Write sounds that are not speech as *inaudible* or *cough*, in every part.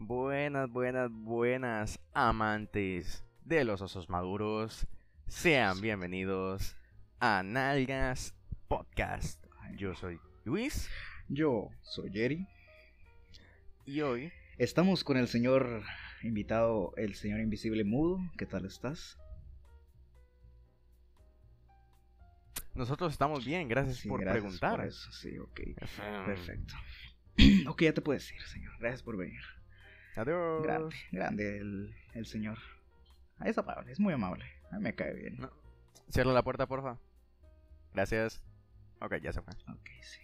Buenas, buenas, buenas amantes de los osos maduros. Sean bienvenidos a Nalgas Podcast. Yo soy Luis Yo soy Jerry. y hoy Estamos con el señor invitado, el señor invisible mudo. ¿Qué tal estás? nosotros estamos bien. Gracias Sí, por gracias preguntar. por eso, sí, ok. Perfecto. *clears throat* ok, ya te puedes ir, señor. Gracias por venir. Adiós. Grande, grande el, el señor. Ah, Es amable, es muy amable. A mí me cae bien. No. Cierra la puerta, porfa. Gracias. Ok, ya se fue. Ok, sí.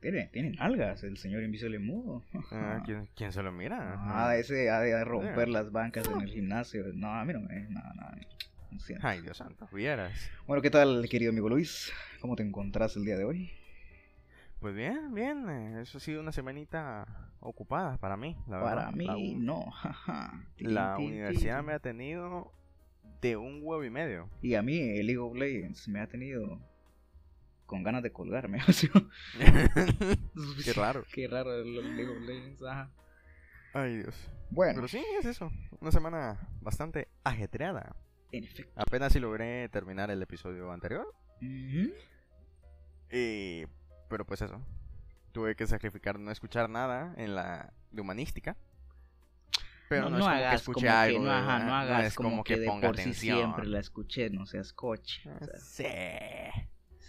Tiene, tiene nalgas el señor invisible mudo. Ah, ¿quién, quién se lo mira? Ah, ese ha de romper Sí. las bancas en el gimnasio. No, a mí no. No. Ay, Dios santo, vieras. Bueno, ¿qué tal, querido amigo Luis? ¿Cómo te encontrás el día de hoy? Pues bien, bien. eh, Eso ha sido una semanita ocupada para mí. La Para verdad. mí, La no. La universidad me ha tenido de un huevo y medio. Y a mí, el League of Legends me ha tenido con ganas de colgarme. *laughs* *laughs* Qué raro. Qué raro el League of Legends. ajá. Ay, Dios. Bueno, Pero sí, es eso. Una semana bastante ajetreada. en efecto. Apenas si logré terminar el episodio anterior. Y... Pero pues eso. Tuve que sacrificar no escuchar nada en la de humanística. Pero no, es como que hagas escuche como que algo. no, ajá, ¿verdad? no hagas es como, que, de ponga por sí atención. siempre la escuché, no seas coche. o sea, Sí.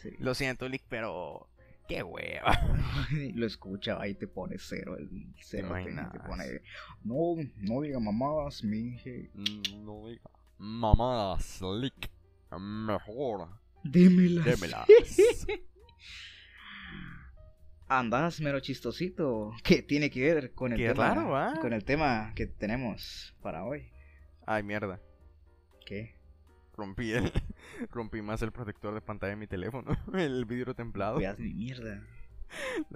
sí. Lo siento, Lick, pero... Qué hueva. *laughs* Lo escucha ahí te pone cero, el cero te, te pone, no, no diga mamadas, mi hija. Mm, No diga. Mamadas, Lick. Mejor. Démelas. Démelas. *laughs* Andas mero chistosito. *laughs* ¿Qué tiene que ver con el Qué tema? raro. Con el tema que tenemos para hoy. Ay, mierda. ¿Qué? Rompí el... *laughs* Rompí más el protector de pantalla de mi teléfono. *laughs* El vidrio templado. Cuidas mi mierda.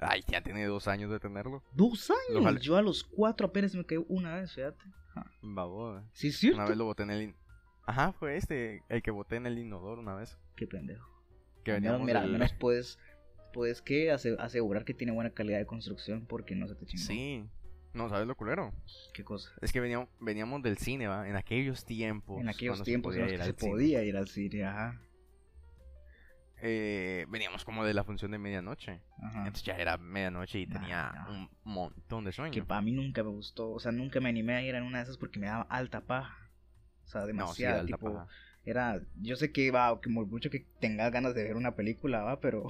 Ay, ya tiene dos años de tenerlo. Dos años. jale- Yo a los cuatro apenas me caí una vez, fíjate. Baboda. Sí, es cierto. Una vez lo boté en el... in- Ajá, fue este, el que boté en el inodoro una vez. Qué pendejo. Que Al menos, veníamos mira, al del- menos puedes, puedes que ase- asegurar que tiene buena calidad de construcción porque no se te chingó. Sí. No, ¿sabes lo culero? ¿Qué cosa? Es que veníamos, veníamos del cine, ¿va? En aquellos tiempos. en aquellos se tiempos en podía los que ir se podía ir al cine, ajá. Eh, veníamos como de la función de medianoche. ajá. Entonces ya era medianoche y Nah, tenía no. un montón de sueño. Que para mí nunca me gustó, o sea, nunca me animé a ir en una de esas porque me daba alta paja. O sea, No, sí, demasiado, alta tipo, paja. era, yo sé que va, que mucho que tengas ganas de ver una película, va, pero,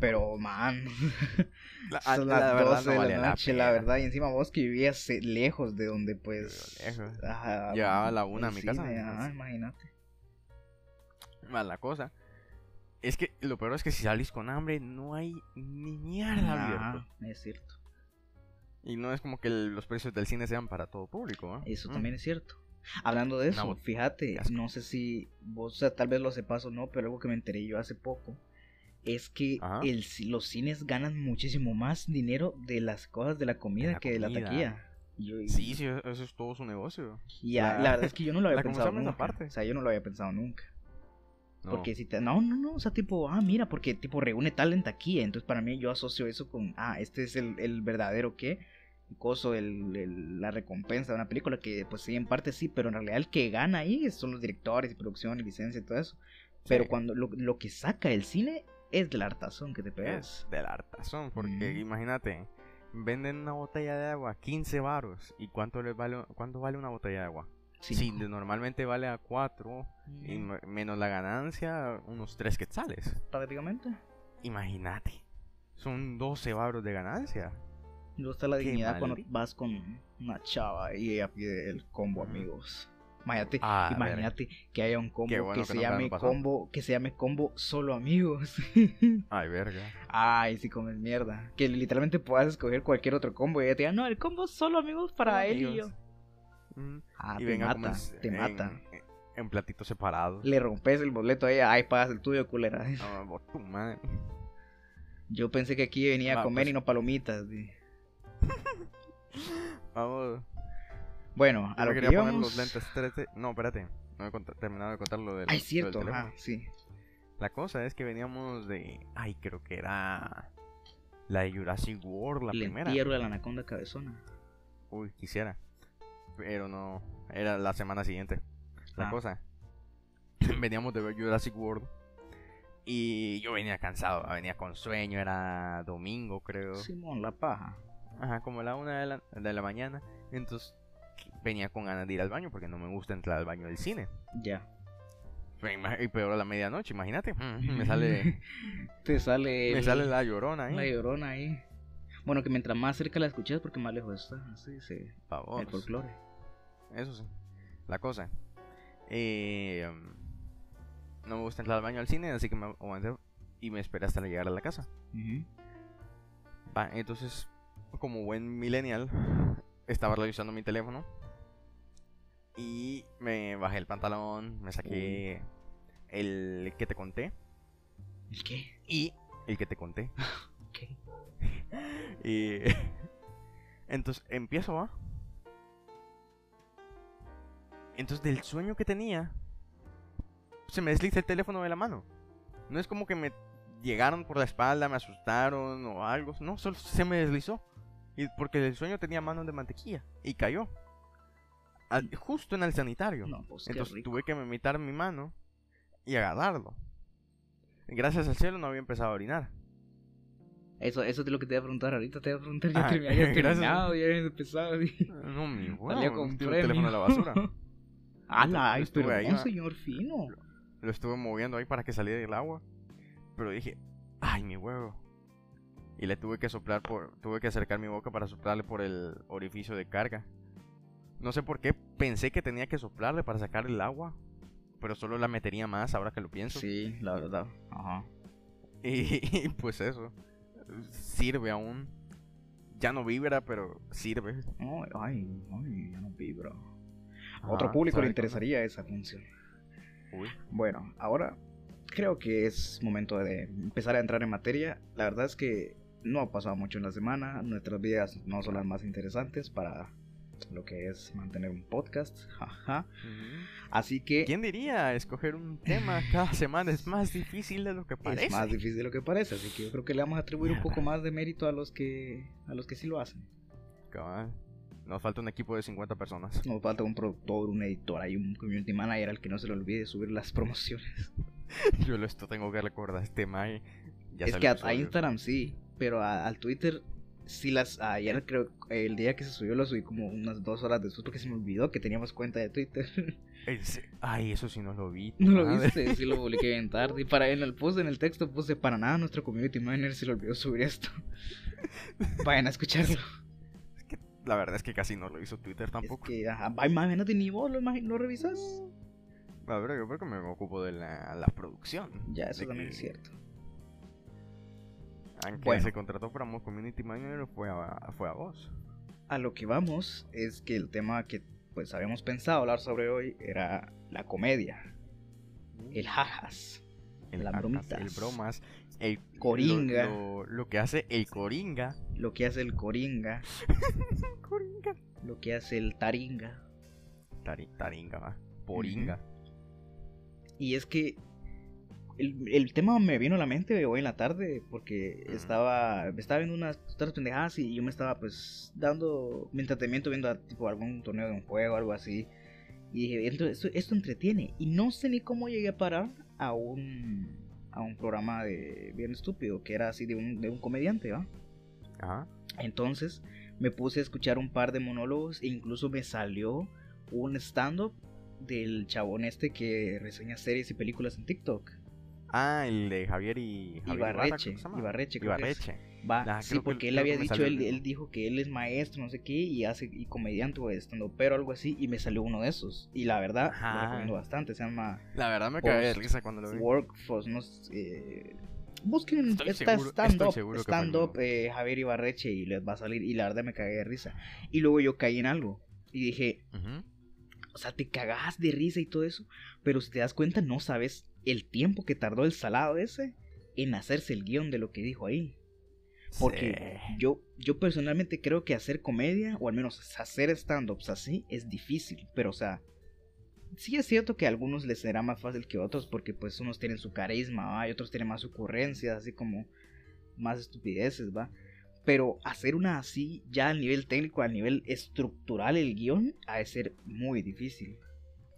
pero, man, *laughs* La, son la las verdad 12 no de la la noche, la, verdad, y encima vos que vivías eh, lejos de donde, pues, lejos. ajá, la una a mi casa, ajá, imagínate. Más la cosa. Es que lo peor es que si salís con hambre no hay ni mierda abierto. es cierto, Y no es como que el- los precios del cine sean para todo público, ¿va? eso Mm. también es cierto. Hablando de eso, fíjate, no sé si vos, o sea, tal vez lo sepas o no, pero algo que me enteré yo hace poco es que Ajá. el, los cines ganan muchísimo más dinero de las cosas de la comida la que de la taquilla. Yo- Sí, sí, eso es todo su negocio. y ya, la- la verdad es que yo no lo *laughs* había pensado nunca. aparte. O sea, yo no lo había pensado nunca. No. Porque si te... No, no, no, o sea, tipo, ah, mira, porque tipo reúne tal en taquilla. Entonces para mí yo asocio eso con, ah, este es el, el verdadero qué, coso, el, el- la recompensa de una película, que pues sí, en parte sí, pero en realidad el que gana ahí son los directores y producción y licencia y todo eso. Pero Sí. cuando lo, lo que saca el cine es del hartazón que te pegas. Es del hartazón, porque Mm. imagínate, venden una botella de agua 15 varos. ¿Y cuánto les vale cuánto vale una botella de agua? Sí. Normalmente vale a 4 y me- menos la ganancia, unos 3 quetzales. prácticamente. Imagínate. Son 12 varos de ganancia. Luego está la dignidad cuando vas con una chava y ella pide el combo, amigos. Imagínate, Ah, imagínate que haya un combo bueno que que se llame combo, que se llame combo solo amigos. *laughs* Ay, verga. Ay, sí comes mierda. Que literalmente puedas escoger cualquier otro combo y ella te diga, no, el combo solo amigos para él y yo. Mm, Ah, y te mata, te en- mata. En, en platitos separados. Le rompes el boleto a ella, ay, pagas el tuyo, culera. Ah, por tu madre. Yo pensé que aquí venía a Va, comer pues. y no palomitas. *laughs* Vamos. Bueno, a Yo lo me que quería poner íbamos... los lentes 3D. No, espérate. No he terminado de contar lo del. Ay, lo del cierto, ajá, sí. La cosa es que veníamos de. Ay, creo que era. La de Jurassic World, la el primera. entierro de la anaconda cabezona. uy, quisiera. Pero no, era la semana siguiente. La Ah. cosa. *laughs* Veníamos de ver Jurassic World. Y yo venía cansado, venía con sueño, era domingo creo. Simón, la paja. Ajá, como la una de la, de la mañana. Entonces venía con ganas de ir al baño porque no me gusta entrar al baño del cine. Ya. Ima- Y peor a la medianoche, imagínate. *laughs* Me sale, *laughs* Te sale. me el- sale la llorona la ahí. llorona ahí. Bueno, que mientras más cerca la escuchas, porque más lejos está. Así se. Pavos. El folclore. Eso sí. La cosa. Eh, no me gusta entrar al baño al cine, así que me aguanté y me esperé hasta llegar a la casa. Va, entonces, como buen millennial, estaba revisando mi teléfono y me bajé el pantalón, me saqué el que te conté ¿El qué? y el que te conté. *laughs* *laughs* Y *laughs* entonces empiezo, ¿va? Entonces del sueño que tenía, se me desliza el teléfono de la mano. No es como que me llegaron por la espalda, me asustaron o algo. No, solo se me deslizó. Y porque el sueño tenía manos de mantequilla y cayó. Al- justo en el sanitario. No, pues Entonces tuve que meter mi mano y agarrarlo. Gracias al cielo no había empezado a orinar. Eso, eso es lo que te iba a preguntar ahorita. Te iba a preguntar ya Ah, *laughs* terminado, ya había empezado. y- No, mi huevo. Salía con tiró el teléfono a la basura. *laughs* ¡Hala! Ay, Estuve pero ahí, no, va. señor fino. Lo estuve moviendo ahí para que saliera del agua. Pero dije, ay, mi huevo. Y le tuve que soplar por. Tuve que acercar mi boca para soplarle por el orificio de carga. No sé por qué pensé que tenía que soplarle para sacar el agua. Pero solo la metería más ahora que lo pienso. Sí, la verdad. Ajá. Y, *laughs* y pues eso. Sirve aún. Ya no vibra, pero sirve. Ay, ay, ya no vibra. A otro público le ¿sabe interesaría esa función. Uy. Bueno, ahora creo que es momento de empezar a entrar en materia. La verdad es que no ha pasado mucho en la semana. Nuestras vidas no son las más interesantes para lo que es mantener un podcast. Jaja. Así que ¿Quién diría? Escoger un tema cada semana es más difícil de lo que parece. es más difícil de lo que parece. Así que yo creo que le vamos a atribuir un poco más de mérito a los que a los que sí lo hacen. Nos falta un equipo de 50 personas. Nos falta un productor, un editor, hay un community manager al que no se le olvide subir las promociones. *laughs* Yo esto tengo que recordar este Mai. Ya es que a. Instagram sí, pero a- al Twitter sí las... Ayer creo, el día que se subió lo subí como unas dos horas después porque se me olvidó que teníamos cuenta de Twitter. *laughs* Ay, eso sí no lo vi. ¿No lo viste? Sí lo *laughs* publiqué bien tarde. Y para en el post, en el texto puse, para nada nuestro community manager se le olvidó subir esto. *laughs* Vayan a escucharlo. La verdad es que casi no lo hizo Twitter Es tampoco. que, ajá, imagínate, ni vos lo, lo revisas. A ver, yo creo que me ocupo de la, la producción. Ya, eso también que- es cierto. Aunque Bueno. se contrató para community manager fue a, fue a vos. A lo que vamos es que el tema que pues habíamos pensado hablar sobre hoy era la comedia, el jajas. el las bromitas. El bromas. El Coringa. Lo, lo- lo que hace el coringa. lo que hace el coringa, *laughs* Coringa. lo que hace el taringa. Tari- taringa, va. Poringa. Y es que el, el tema me vino a la mente hoy en la tarde porque Ujú. estaba, estaba viendo unas otras pendejadas y yo me estaba pues dando mi entretenimiento viendo tipo algún torneo de un juego algo así. Y dije, "Esto- esto, esto entretiene. Y no sé ni cómo llegué a parar a un, a un programa de bien estúpido que era así de un, de un comediante, ¿va? Ajá. Entonces me puse a escuchar un par de monólogos e incluso me salió un stand-up del chabón este que reseña series y películas en TikTok. Ah, el de Javier y Javier Ibarra, Ibarreche, creo. Ibarreche, creo que es. Ibarreche. Va, Ah, sí, que- porque él había dicho, él, él dijo que él es maestro, no sé qué, y hace y comediante o estando pero algo así, y me salió uno de esos. Y la verdad, Ajá. lo recomiendo bastante, se llama La verdad me cagué de risa cuando lo vi. Workforce, no sé, eh, busquen Estoy esta stand-up, stand-up eh, Javier Ibarreche y les va a salir, y la verdad me cagué de risa. Y luego yo caí en algo, y dije. O sea, te cagás de risa y todo eso, pero si te das cuenta no sabes el tiempo que tardó el salado ese en hacerse el guion de lo que dijo ahí. Porque Sí. yo, yo personalmente creo que hacer comedia, o al menos hacer stand-ups así, es difícil. Pero, o sea, sí es cierto que a algunos les será más fácil que a otros, porque pues unos tienen su carisma, ¿va? y otros tienen más ocurrencias, así como más estupideces, ¿va? Pero hacer una así, ya a nivel técnico, a nivel estructural, el guion, ha de ser muy difícil.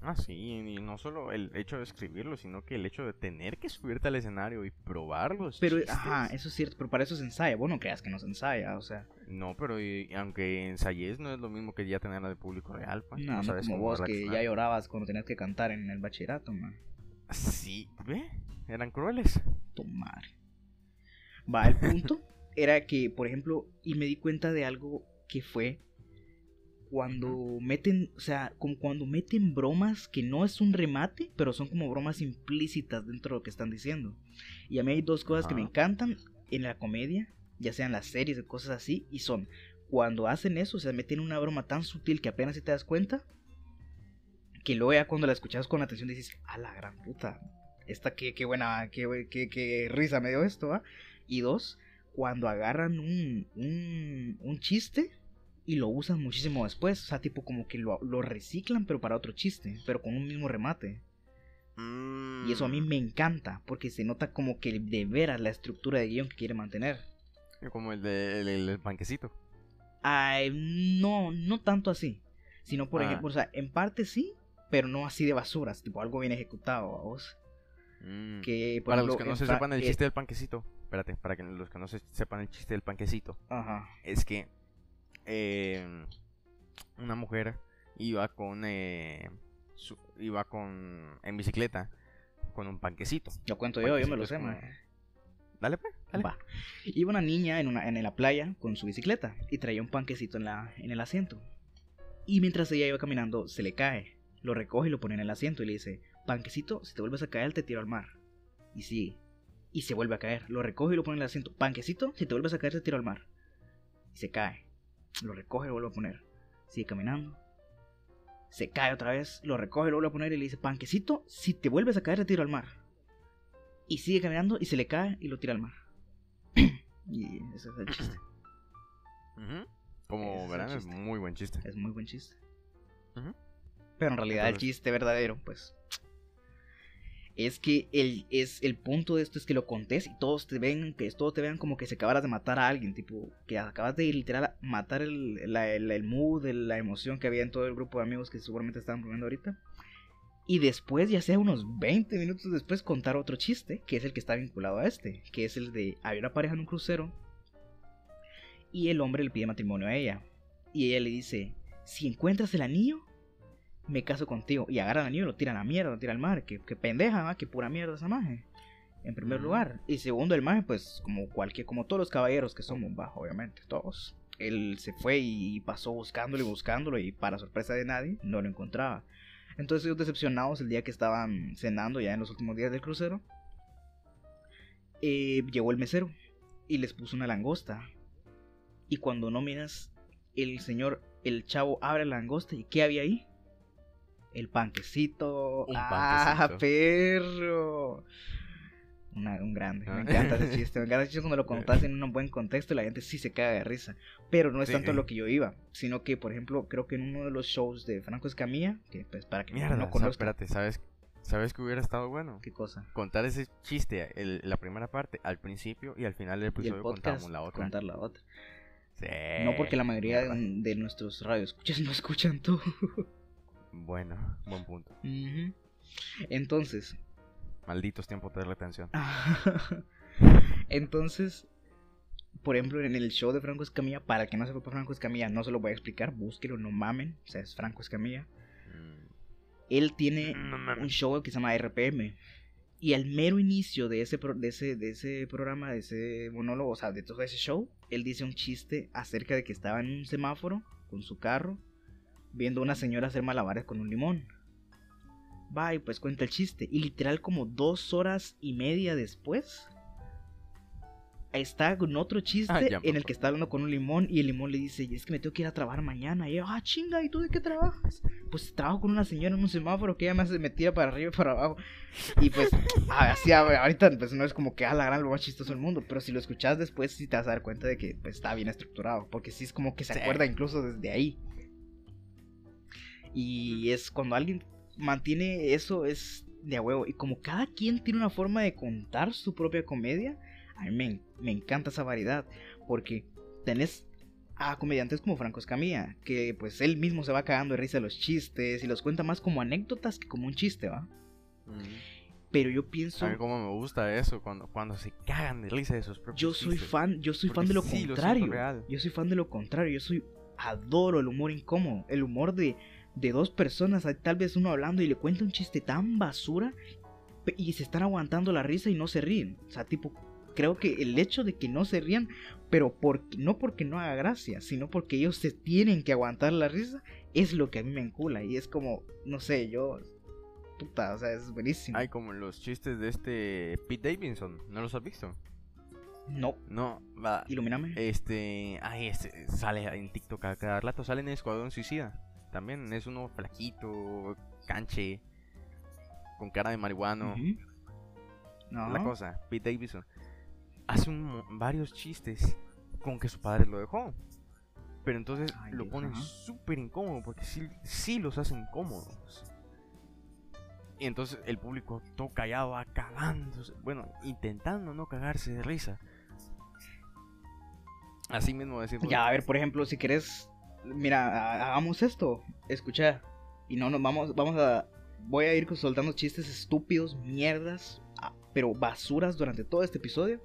Ah, sí, y no solo el hecho de escribirlo, sino que el hecho de tener que subirte al escenario y probarlos. Pero, ajá, eso es cierto, pero para eso se ensaya. Vos no creas que no se ensaya, o sea. No, pero y- aunque ensayes, no es lo mismo que ya tenerla de público real, pues. No, no sabes como cómo vos que ya llorabas cuando tenías que cantar en el bachillerato, man. Sí, ve, eran crueles. Tu madre. Va, el punto *laughs* era que, por ejemplo, y me di cuenta de algo que fue cuando meten, o sea, como cuando meten bromas que no es un remate, pero son como bromas implícitas dentro de lo que están diciendo. Y a mí hay dos cosas que me encantan en la comedia, ya sean las series o cosas así, y son cuando hacen eso, o sea, meten una broma tan sutil que apenas si te das cuenta, que luego ya cuando la escuchas con atención dices, a la gran puta, esta qué, qué buena, qué, qué, qué risa me dio esto, ¿va? Y dos, cuando agarran un, un, un chiste y lo usan muchísimo después, o sea, tipo como que lo, lo reciclan pero para otro chiste, pero con un mismo remate. Y eso a mí Mm, me encanta, porque se nota como que de veras la estructura de guion que quiere mantener. Como el de el, el-. Ay, no, no tanto así, sino por Ah. ejemplo, o sea, en parte sí, pero no así de basuras, tipo algo bien ejecutado, ¿vos? Mm. Que, Para ejemplo, los que no se sepan el eh, chiste del panquecito, espérate, para que los que no se sepan el chiste del panquecito, Ajá. es que eh, una mujer iba con eh, su- iba con en bicicleta con un panquecito. Lo cuento yo, yo me lo sé, mae. Dale pues, dale. Va. Iba una niña en, una, en la playa con su bicicleta y traía un panquecito en, la, en el asiento. Y mientras ella iba caminando, se le cae. Lo recoge y lo pone en el asiento y le dice, panquecito, si te vuelves a caer, te tiro al mar. Y sigue. Y se vuelve a caer. Lo recoge y lo pone en el asiento. Panquecito, si te vuelves a caer, te tiro al mar. Y se cae. Lo recoge y lo vuelve a poner. Sigue caminando. Se cae otra vez. Lo recoge y lo vuelve a poner y le dice, panquecito, si te vuelves a caer, te tiro al mar. Y sigue caminando y se le cae y lo tira al mar. *clears throat* y ese es el chiste. Como es verán, es muy buen chiste. Es muy buen chiste. Pero en realidad el chiste verdadero, pues. Es que el, es, el punto de esto es que lo contés y todos te ven, que todos te vean como que se acabaras de matar a alguien, tipo, que acabas de literal matar el, la- el, mood, la emoción que había en todo el grupo de amigos que seguramente estaban bromeando ahorita. Y después, ya sea unos 20 minutos después, contar otro chiste, que es el que está vinculado a este, que es el de, había una pareja en un crucero y el hombre le pide matrimonio a ella. Y ella le dice, si encuentras el anillo, me caso contigo. Y agarran anillo y lo tiran a la mierda, lo tiran al mar. Que, que pendeja, ¿va? que pura mierda esa maje. En primer lugar. Y segundo, el maje, pues, como cualquier, como todos los caballeros que somos, bajo, obviamente, todos. Él se fue y pasó buscándolo y buscándolo y para sorpresa de nadie, no lo encontraba. Entonces ellos decepcionados el día que estaban cenando ya en los últimos días del crucero, eh, llegó el mesero y les puso una langosta. Y cuando no miras, el señor, el chavo abre la langosta y ¿qué había ahí? El panquecito. Un ¡Ah, panquecito. perro! Una- un grande. Me Ah. encanta ese *laughs* chiste. Me encanta ese chiste cuando lo contás en un buen contexto y la gente sí se caga de risa. Pero no es Sí. tanto lo que yo iba, sino que, por ejemplo, creo que en uno de los shows de Franco Escamilla, que pues para que Mierda, no conozca, espérate, ¿sabes, ¿sabes que hubiera estado bueno? ¿qué cosa? Contar ese chiste, el- la primera parte, al principio y al final del episodio contábamos la otra. contar la otra. Sí, No porque la mayoría de, de nuestros radioescuchas *laughs* no escuchan todo. Bueno, *laughs* buen punto. Ujú. Entonces, Malditos tiempos de retención. *laughs* entonces, por ejemplo, en el show de Franco Escamilla, para el que no sepa Franco Escamilla, no se lo voy a explicar, búsquelo, no mamen, o sea, es Franco Escamilla. Mm, Él tiene No un show que se llama RPM. Y al mero inicio de ese, pro- de, ese, de ese programa, de ese monólogo, o sea, de todo ese show, él dice un chiste acerca de que estaba en un semáforo con su carro, viendo a una señora hacer malabares con un limón. Va y pues cuenta el chiste. Y literal como dos horas y media después, está con otro chiste Ah, en el que está hablando con un limón y el limón le dice, es que me tengo que ir a trabajar mañana. Y yo, ah, chinga, ¿y tú de qué trabajas? Pues trabajo con una señora en un semáforo que ella me hace me tira para arriba y para abajo. Y pues, *laughs* ah, así, a- ahorita pues no es como que a la gran lo más chistoso del mundo, pero si lo escuchas después sí te vas a dar cuenta de que pues, está bien estructurado, porque sí es como que se Sí. acuerda incluso desde ahí. Y es cuando alguien mantiene eso es de a huevo. Y como cada quien tiene una forma de contar su propia comedia, a mí me, me encanta esa variedad. Porque tenés a comediantes como Franco Escamilla, que pues él mismo se va cagando de risa los chistes y los cuenta más como anécdotas que como un chiste, ¿va? Pero yo pienso... A mí como me gusta eso, cuando, cuando se cagan de risa de sus propios Yo soy chistes. fan, yo soy Porque fan de lo sí, contrario. yo soy fan de lo contrario. Yo soy adoro el humor incómodo, el humor de, de dos personas, tal vez uno hablando y le cuenta un chiste tan basura y se están aguantando la risa y no se ríen. O sea, tipo, creo que el hecho de que no se rían, pero porque, no porque no haga gracia, sino porque ellos se tienen que aguantar la risa, es lo que a mí me encula. Y es como, no sé, yo, puta, o sea, es buenísimo. Hay como los chistes de este Pete Davidson, ¿no los has visto? No, No, va. ilumíname. Este, ay, este, sale en TikTok a cada rato, sale en Escuadrón Suicida. También es uno flaquito, canche, con cara de marihuano. No. La cosa, Pete Davidson hace un mo- varios chistes con que su padre lo dejó. Pero entonces Ay, lo ponen súper incómodo porque sí, sí los hacen cómodos. Y entonces el público todo callado, va cagándose. Bueno, intentando no cagarse de risa. Así mismo decimos. Ya, a ver, por ejemplo, si querés, mira, ha- hagamos esto, escucha, y no nos vamos, vamos a, voy a ir soltando chistes estúpidos, mierdas, ah, pero basuras durante todo este episodio,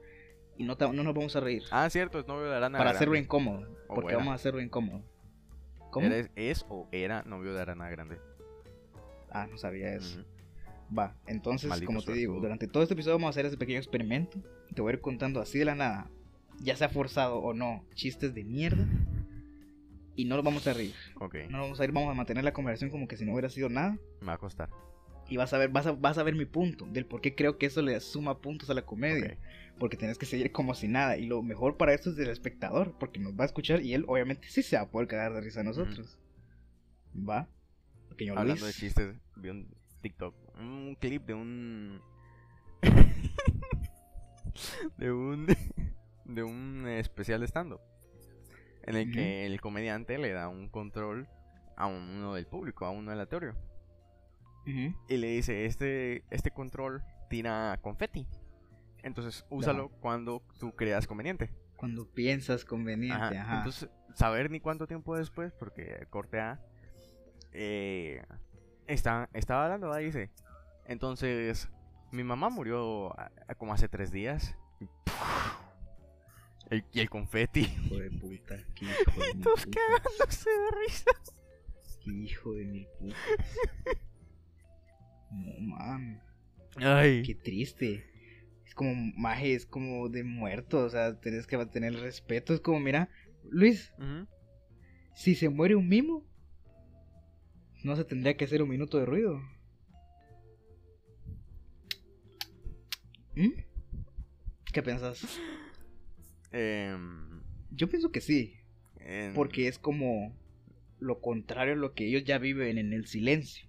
y no, no nos vamos a reír, Ah, cierto, es novio de Arana para Grande. hacerlo incómodo, O porque era. vamos a hacerlo incómodo. ¿Cómo? Eres- es o era novio de Arana Grande. Ah, no sabía eso. Va, entonces, Maldito como te digo, durante todo este episodio vamos a hacer ese pequeño experimento, te voy a ir contando así de la nada, ya sea forzado o no, chistes de mierda, y no los vamos a reír. No vamos a ir, vamos a mantener la conversación como que si no hubiera sido nada. me va a costar. Y vas a ver, vas a, vas a ver mi punto del por qué creo que eso le suma puntos a la comedia. Porque tienes que seguir como si nada. Y lo mejor para esto es del espectador, porque nos va a escuchar y él obviamente sí se va a poder cagar de risa a nosotros. ¿Va? Pequeño Hablando de chistes, vi un TikTok, un clip de un *laughs* de un de un especial de stand en el que el comediante le da un control a uno del público, a uno aleatorio Ujú. y le dice, "Este este control tira confeti." Entonces, úsalo cuando tú creas conveniente. Cuando piensas conveniente, Ajá. ajá. Entonces, saber ni cuánto tiempo después, porque corte A, eh, está, estaba hablando, ¿verdad? dice, entonces, mi mamá murió a- a como hace tres días. Y, el, y el confeti. Hijo de puta. Qué hijo de mil Todos putas. cagándose de risa. Qué hijo de mil putas. No, man. Ay. Qué triste. Es como, maje, es como de muerto. O sea, tenés que mantener el respeto. Es como, mira, Luis, si se muere un mimo, no se tendría que hacer un minuto de ruido. ¿Mm? ¿Qué pensás? Em, Yo pienso que sí. en- Porque es como lo contrario a lo que ellos ya viven en el silencio.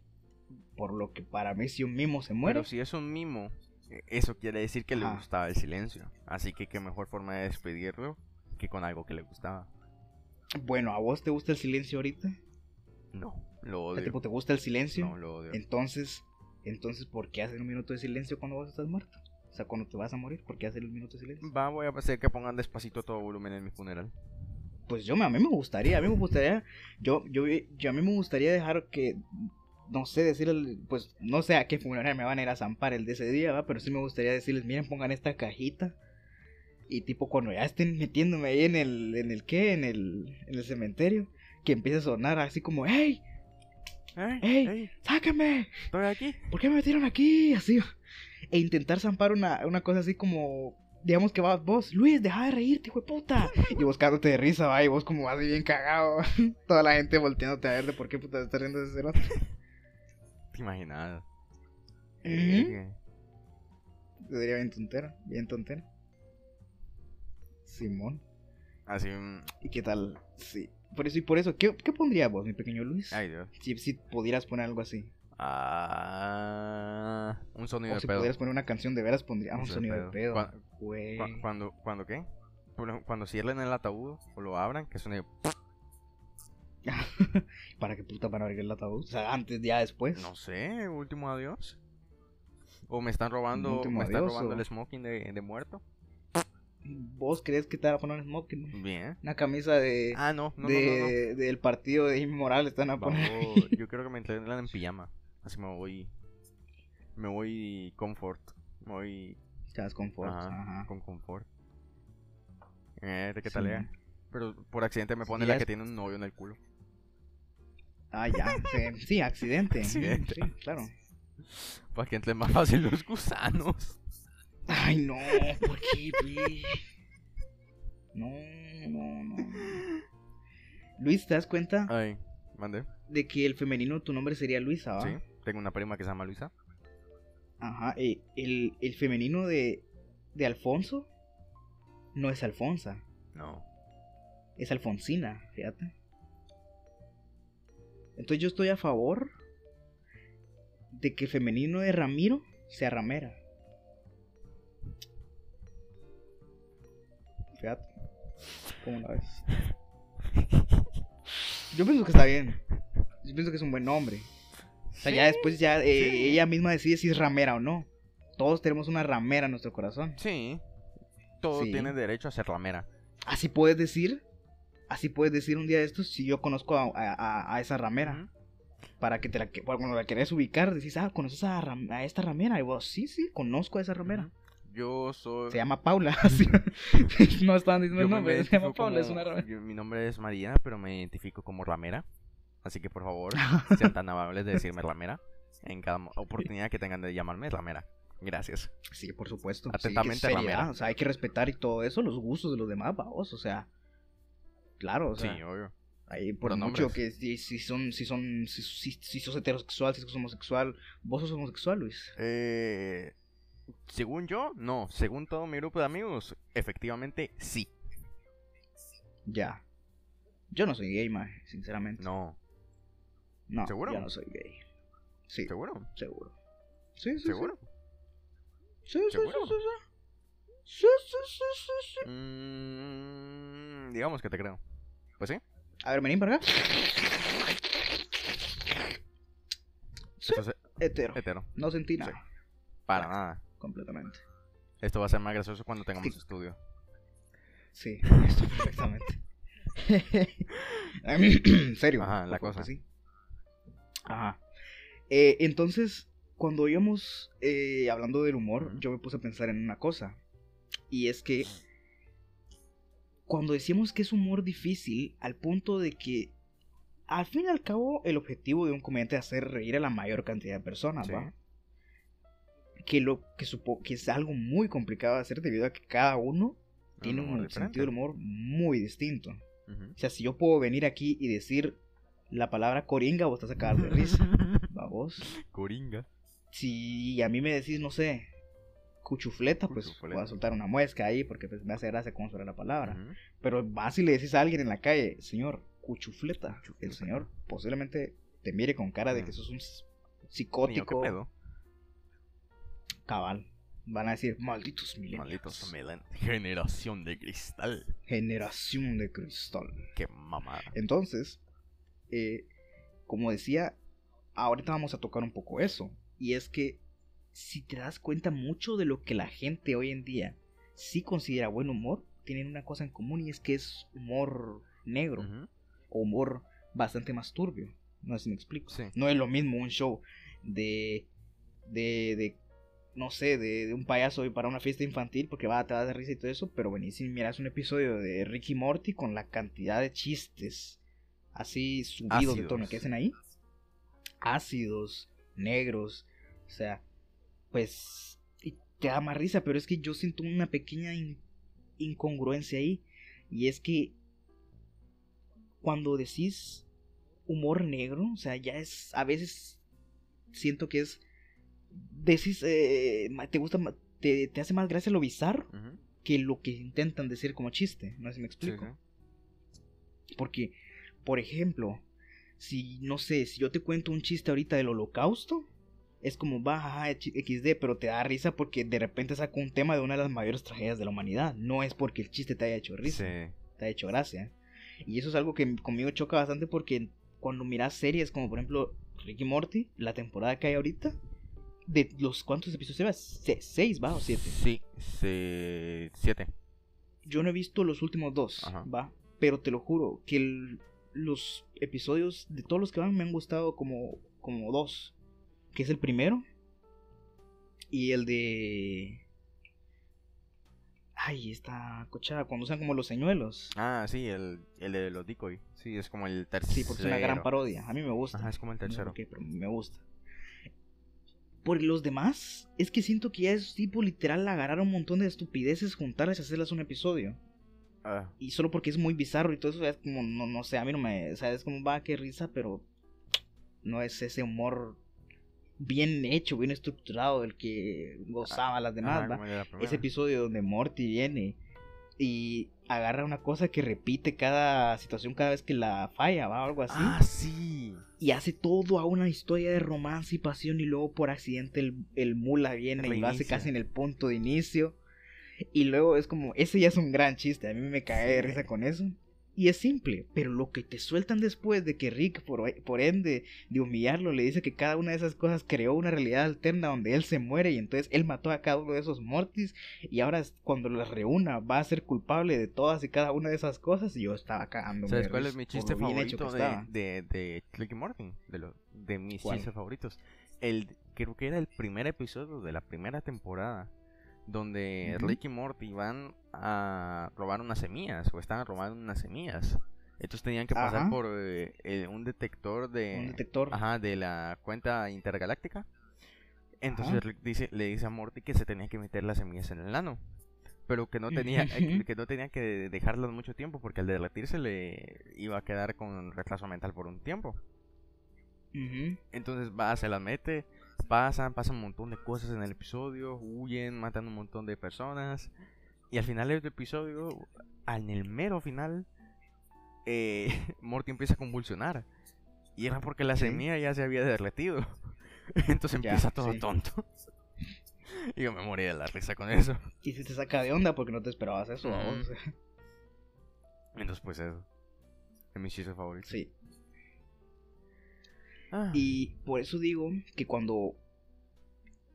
Por lo que para mí, si un mimo se muere, Pero si es un mimo, eh, eso quiere decir que le gustaba el silencio. Así que qué mejor forma de despedirlo que con algo que le gustaba. bueno, ¿a vos te gusta el silencio ahorita? No, lo ¿A odio. tipo te gusta el silencio? No, lo odio. Entonces, entonces, ¿por qué hacer un minuto de silencio cuando vos estás muerto? O sea, cuando te vas a morir, ¿por qué hacer un minuto de silencio? Va, voy a hacer que pongan despacito todo volumen en mi funeral. Pues yo, a mí me gustaría, a mí me gustaría, yo, yo, yo a mí me gustaría dejar que, no sé, decirles, pues, no sé a qué funeraria me van a ir a zampar el de ese día, ¿va? Pero sí me gustaría decirles, miren, pongan esta cajita. Y tipo, cuando ya estén metiéndome ahí en el, en el qué, en el, en el cementerio, que empiece a sonar así como, ¡Ey! ¡Ey! ¡Ey! ¡Ey! ¡Sáquenme! ¡Estoy aquí! ¿por qué me metieron aquí? Así. E intentar zampar una, una cosa así como, digamos que vas vos, Luis, deja de reírte, hijo de puta. Y buscándote de risa, va, y vos como así bien cagado. *laughs* Toda la gente volteándote a ver de por qué puta estás riendo de ese cerote. ¿Te imaginas? Ujú. Eh, Te diría bien tontera, bien tontera. Simón. Así. mm, ¿Y qué tal? Sí. Por eso y por eso, ¿qué, qué pondrías vos, mi pequeño Luis? Ay, Dios. Si, si pudieras poner algo así. Ah, un sonido O de si pedo. pudieras poner una canción de veras, pondrías un Un sonido de pedo. Cua- Güey. Cu- cuando, cuando qué? Cuando cierren el ataúd o lo abran, que suene. *laughs* ¿Para qué puta van a abrir el ataúd? O sea, antes, ya después. No sé, último adiós. O me están robando, me están adiós, robando o- el smoking de, de muerto. ¿Vos crees que te va a poner un smoking? Bien. Una camisa de, Ah, no, no, no, no, no. de del partido de Jimmy Morales te van a poner. Vamos, yo *laughs* creo que me entrenan en pijama. Así me voy. Me voy confort. Me voy das confort. ajá, Ajá. con confort. Eh, ¿de qué tal Sí. era? Pero por accidente me pone Sí, la es- que tiene un novio en el culo. Ah, ya. *laughs* Sí, sí, accidente. Accidente. Sí, claro. Para que entre más fácil los gusanos. Ay, no, ¿por qué? No, no, no. Luis, ¿te das cuenta Ay, mande. de que el femenino tu nombre sería Luisa, va? Sí, tengo una prima que se llama Luisa. Ajá, eh, el, el femenino de, de Alfonso no es Alfonsa, No. es Alfonsina, fíjate. Entonces yo estoy a favor de que el femenino de Ramiro sea Ramera. Fíjate. ¿Cómo la ves? *laughs* Yo pienso que está bien. Yo pienso que es un buen nombre. O sea, ya después ya eh, sí. ella misma decide si es ramera o no. Todos tenemos una ramera en nuestro corazón. Sí. Todo Sí. tiene derecho a ser ramera. Así puedes decir, así puedes decir un día de estos si yo conozco a, a- a- esa ramera. Para que te la, cuando la querés ubicar, decís, ah, ¿conoces a, ram- a esta ramera? Y vos, sí, sí, conozco a esa ramera. Yo soy. Se llama Paula. *laughs* no estaban diciendo el nombre, se llama Paula, es una ramera. yo- mi nombre es María, pero me identifico como ramera. Así que por favor, *laughs* sean tan amables de decirme ramera. En cada oportunidad que tengan de llamarme ramera. Gracias. Sí, por supuesto. Atentamente, sí, ramera. O sea, hay que respetar y todo eso, los gustos de los demás, vamos. O sea, claro, o sea, sí, obvio. ahí por los mucho nombres. que si, si son, si son, si, si, si sos heterosexual, si sos homosexual, vos sos homosexual, Luis. Eh, según yo, no. Según todo mi grupo de amigos, efectivamente sí. Ya. Yo no soy gay, man, sinceramente. No. No, ¿Seguro? yo no soy gay. Sí, ¿Seguro? seguro. Sí, sí, ¿Seguro? Sí, sí, sí, ¿Seguro? sí, sí. Sí, sí, sí. Mm, digamos que te creo. Pues sí. A ver, vení para acá. Sí. Es Hetero. hetero. No sentí nada. Para nada. Completamente. Esto va a ser más gracioso cuando tengamos Sí. estudio. Sí, *laughs* esto perfectamente. *laughs* *laughs* en serio. Ajá, la cosa. sí. Ajá. Eh, entonces, cuando íbamos eh, hablando del humor, yo me puse a pensar en una cosa. Y es que cuando decimos que es humor difícil, al punto de que al fin y al cabo el objetivo de un comediante es hacer reír a la mayor cantidad de personas, Sí. ¿va? Que lo que supo que es algo muy complicado de hacer debido a que cada uno tiene un, sentido del humor muy distinto. O sea, si yo puedo venir aquí y decir la palabra coringa, vos te vas a cagar de risa. *laughs* ¿Va vos? Coringa. Si a mí me decís, no sé, cuchufleta, pues Cuchufleta. voy a soltar una muesca ahí porque pues, me hace gracia cómo suena la palabra. Pero vas y le decís a alguien en la calle, señor, cuchufleta. Cuchufleta. El señor posiblemente te mire con cara de que sos un s- Niño, ¿qué psicótico pedo? cabal. Van a decir, malditos millennials. Malditos Melan. Generación de cristal. Generación de cristal. Qué mamada. Entonces, eh, como decía, ahorita vamos a tocar un poco eso. Y es que si te das cuenta mucho de lo que la gente hoy en día sí considera buen humor, tienen una cosa en común y es que es humor negro o humor bastante más turbio. No sé si me explico. Sí. No es lo mismo un show de, de, de no sé, de, de un payaso para una fiesta infantil porque va, te vas de risa y todo eso, pero venís y miras un episodio de Ricky Morty con la cantidad de chistes así subidos de tono que hacen ahí. Ácidos, negros, o sea, pues y te da más risa, pero es que yo siento una pequeña in- incongruencia ahí y es que cuando decís humor negro, o sea, ya es, a veces siento que es, decís, eh, te gusta, te, te hace más gracia lo bizarro que lo que intentan decir como chiste, no sé si me explico. sí. Porque, por ejemplo, si, no sé, si yo te cuento un chiste ahorita del holocausto, es como, va, jaja, XD, pero te da risa porque de repente saco un tema de una de las mayores tragedias de la humanidad. No es porque el chiste te haya hecho risa Sí. te ha hecho gracia. Y eso es algo que conmigo choca bastante porque cuando miras series como por ejemplo Ricky Morty, la temporada que hay ahorita, de los cuántos episodios lleva, Se- seis va o siete. Sí, se- siete. yo no he visto los últimos dos, Ajá. va. Pero te lo juro, que el- los episodios de todos los que van me han gustado como, como dos. Que es el primero. Y el de... Ay, esta cochada, cuando usan como los señuelos. Ah, sí, el, el de los decoy. Sí, es como el tercero. Sí, porque es una gran parodia. A mí me gusta. Ajá, es como el No tercero. qué, pero me gusta. Por los demás, es que siento que ya esos tipos literal agarraron un montón de estupideces, juntarlas y hacerlas un episodio. Ah, Y solo porque es muy bizarro y todo eso, es como, no, no sé, a mí no me. O sea, es como, va, qué risa, pero. No es ese humor bien hecho, bien estructurado del que gozaba las demás. Ese episodio donde Morty viene y agarra una cosa que repite cada situación cada vez que la falla, va, o algo así. Ah, sí. Y hace todo a una historia de romance y pasión y luego por accidente el, el mula viene y lo hace casi en el punto de inicio. Y luego es como, ese ya es un gran chiste, a mí me cae de risa con eso. Y es simple, pero lo que te sueltan después de que Rick, por, por ende de humillarlo, le dice que cada una de esas cosas creó una realidad alterna donde él se muere y entonces él mató a cada uno de esos Mortis y ahora cuando las reúna va a ser culpable de todas y cada una de esas cosas y yo estaba cagando. ¿Sabes cuál es mi chiste favorito de, de... de, Rick Morty? De, lo- de mis ¿Cuál? chistes favoritos. El, creo que era el primer episodio de la primera temporada. Donde. Rick y Morty van a robar unas semillas. O estaban robando unas semillas. Entonces tenían que pasar Ajá. por eh, eh, un detector de... Un detector. Ajá, de la cuenta intergaláctica. Entonces. Rick dice, le dice a Morty que se tenía que meter las semillas en el ano. Pero que no tenía, eh, que no tenía que dejarlas mucho tiempo porque al derretirse le iba a quedar con retraso mental por un tiempo. Entonces va, se las mete, pasan, pasan un montón de cosas en el episodio, huyen, matan un montón de personas. Y al final del episodio, en el mero final, eh, *laughs* Morty empieza a convulsionar. Y era porque la Sí. semilla ya se había derretido. *laughs* Entonces Ya, empieza todo sí. tonto. *laughs* y yo me morí de la risa con eso. Y se te saca de onda porque no te esperabas eso. Entonces pues eso. Es mi chiste favorito. Sí. Ah, Y por eso digo que cuando.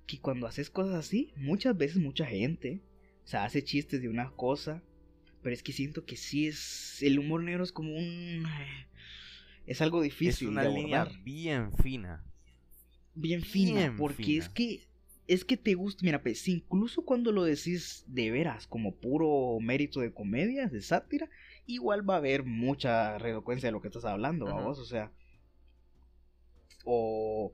Que cuando haces cosas así, muchas veces mucha gente. O sea, hace chistes de una cosa. Pero es que siento que sí es. El humor negro es como un. Es algo es difícil una de línea bien fina. bien fina. bien porque fina. es que. Es que te gusta. Mira, pues, incluso cuando lo decís de veras, como puro mérito de comedia, de sátira, igual va a haber mucha relocuencia de lo que estás hablando, vamos. O sea. O.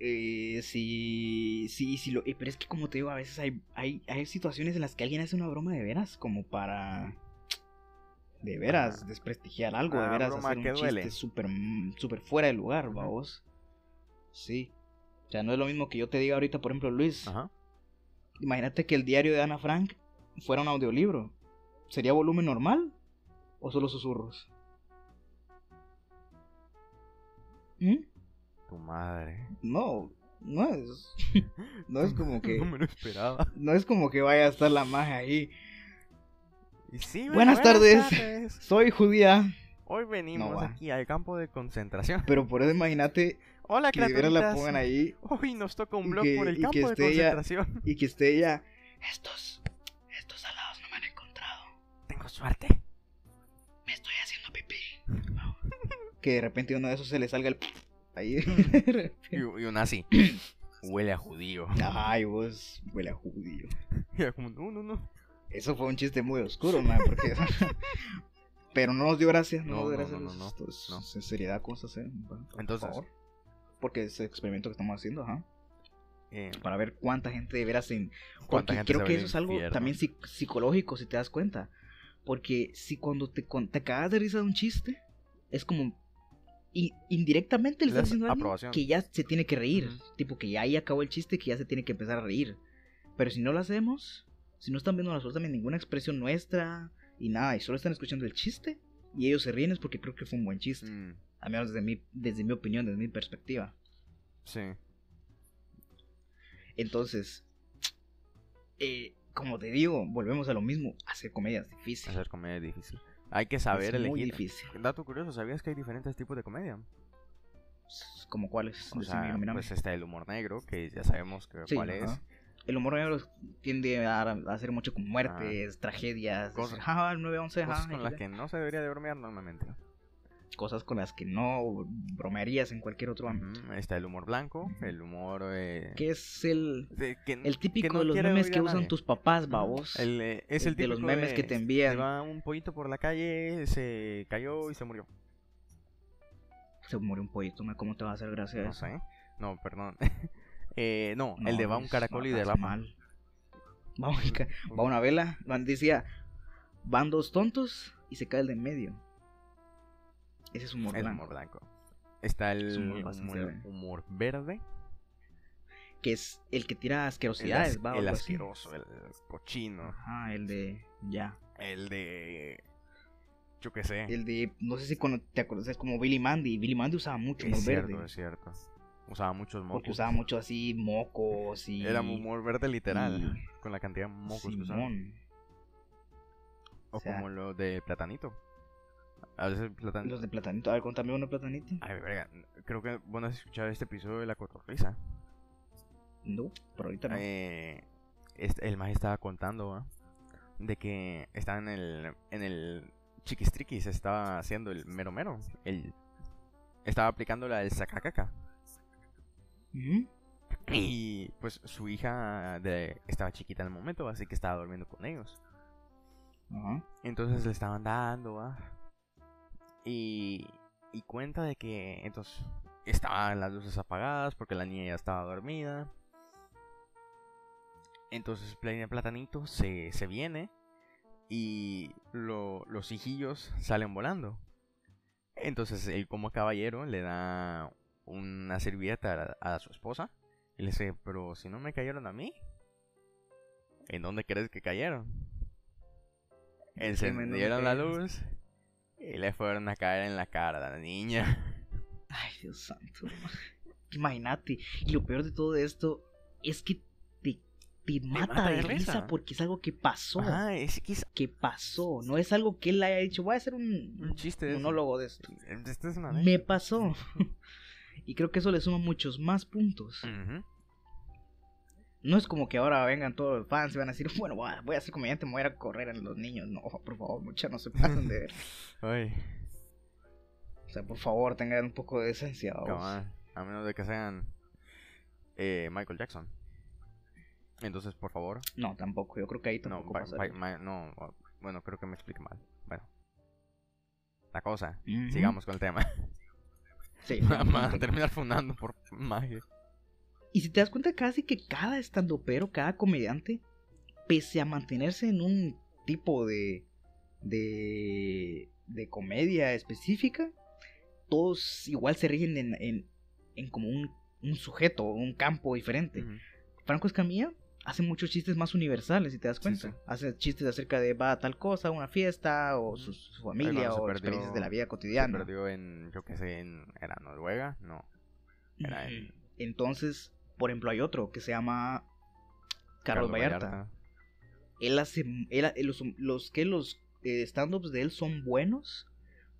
eh, si, si, si lo, eh, pero es que como te digo, a veces hay, hay, hay situaciones en las que alguien hace una broma de veras, como para, de veras, desprestigiar algo, de Ah, veras, broma hacer un chiste súper, súper fuera de lugar, vamos. Sí. O sea, no es lo mismo que yo te diga ahorita, por ejemplo, Luis, Ajá. imagínate que el diario de Ana Frank fuera un audiolibro. ¿Sería volumen normal o solo susurros? ¿Mm? Tu madre. No, no es. *laughs* No es como que. No me lo esperaba. No es como que vaya a estar la magia ahí. Sí, Buenas tardes. tardes. Soy judía. Hoy venimos No aquí al campo de concentración. Pero por eso imagínate Hola, que de la pongan ahí Hoy nos toca un blog que- por el campo de concentración. y que esté ella. Estos. Estos salados no me han encontrado. Tengo suerte. Me estoy haciendo pipí. *laughs* Que de repente uno de esos se le salga el. Ahí. *laughs* *laughs* Y, y un así. *clears throat* Huele a judío. Ay, vos huele a judío. *laughs* Era como, no, no, no. Eso fue un chiste muy oscuro, man, porque... Pero no nos dio gracias, no, No, nos dio no, gracias. no, no, no, sinceridad, cosas, ¿eh? Por Entonces. favor. Porque es el experimento que estamos haciendo, ajá. Eh, Para ver cuánta gente de veras en... ¿Cuánta gente creo que eso es algo infierno? también psic- psicológico, si te das cuenta. Porque si cuando te, con- te cagas de risa de un chiste, es como... indirectamente le das diciendo a que ya se tiene que reír. Tipo que ya ahí acabó el chiste, que ya se tiene que empezar a reír. Pero si no lo hacemos, si no están viendo absolutamente ninguna expresión nuestra y nada, y solo están escuchando el chiste, y ellos se ríen es porque creo que fue un buen chiste. mm, Al menos desde mi, desde mi opinión, desde mi perspectiva. sí. Entonces, eh, como te digo, volvemos a lo mismo. Hacer comedia es difícil. Hacer comedia es difícil. Hay que saber es muy elegir. difícil. Dato curioso, ¿sabías que hay diferentes tipos de comedia? Como cuáles. O sea, pues está el humor negro, que ya sabemos que, Sí, cuál es. el humor negro tiende a, a hacer mucho con muertes, tragedias. Cosas- Ah, el 911, Cosas ajá, con las que no se debería de bromear normalmente. Cosas con las que no bromearías en cualquier otro ámbito. Está el humor blanco, el humor... eh, Que es el, de- que- el típico no de los memes que usan tus papás, babos. el, eh, es el el de los típico memes que te envían. Se va un pollito por la calle, se cayó y se murió. Se murió un pollito. ¿cómo te va a hacer gracia No eso? sé. No, perdón. *laughs* Eh, no, No, el de va un caracol no y hagas derrapa. mal. Va, un va una vela, decía, van dos tontos y se cae el de en medio. Ese es humor Es blanco. humor blanco. Está el Es humor verde. Que es el que tira El, asquerosidades, as- va, el así. asqueroso, el cochino. Ajá, el de. Ya. El de. Yo qué sé. El de. No sé si cuando te acuerdas, es como Billy Mandy. Billy Mandy usaba mucho humor es cierto, verde. es cierto. Usaba muchos mocos. Porque usaba mucho así mocos y. Era humor verde literal. y- Con la cantidad de mocos que usaba. O o sea- como lo de platanito. A veces platanito. Los de platanito. A ver, contame uno de platanito. Ay, verga. Creo que vos no has escuchado este episodio de la cotorrisa. No, pero ahorita no. Eh, este- el más estaba contando ¿va? de que estaba en el en el chiquistriquis estaba haciendo el mero mero el estaba aplicando la del sacacaca Ujú. y pues su hija de, estaba chiquita en el momento así que estaba durmiendo con ellos Ajá. entonces le estaban dando ¿va? Y y cuenta de que entonces estaban las luces apagadas porque la niña ya estaba dormida entonces Platanito se, se viene y lo- los hijillos salen volando. Entonces él como caballero le da una servilleta a, a su esposa y le dice, pero si no me cayeron a mí, ¿en dónde crees que cayeron? Encendieron la luz y le fueron a caer en la cara a la niña. Ay, Dios santo. Imagínate. Y lo peor de todo esto es que te, te mata, mata de risa. risa. porque es algo que pasó. Ajá, es que es Que pasó. No es algo que él haya dicho. Voy a hacer un, un chiste de eso. monólogo de esto. Este es una Me pasó. *laughs* y creo que eso le suma muchos más puntos. Ujú. No es como que ahora vengan todos los fans y van a decir, bueno, voy a, a ser comediante, me voy a ir a correr en los niños. No, por favor, muchachos, no se pasen de ver. *laughs* Ay, O sea, por favor, tengan un poco de esencia. A menos de que sean eh, Michael Jackson. Entonces, por favor. No, tampoco. Yo creo que ahí No, tampoco no, ah, bueno, creo que me explique mal. Bueno. La cosa. Sigamos con el tema. Sí. *laughs* A terminar fundando por magia. Y si te das cuenta, casi que cada estandopero, cada comediante, pese a mantenerse en un tipo de, de, de comedia específica, todos igual se rigen en, en, en como un, un sujeto, un campo diferente. Franco Escamilla hace muchos chistes más universales, si te das cuenta. sí. Hace chistes acerca de va a tal cosa, una fiesta, o su, su familia, o perdió- experiencias de la vida Se cotidiana. perdió en, yo qué sé, en, ¿era Noruega? No. Era en. Entonces, por ejemplo, hay otro que se llama Carlos, Vallarta. Él hace. Él, los, los que los eh, stand-ups de él son buenos,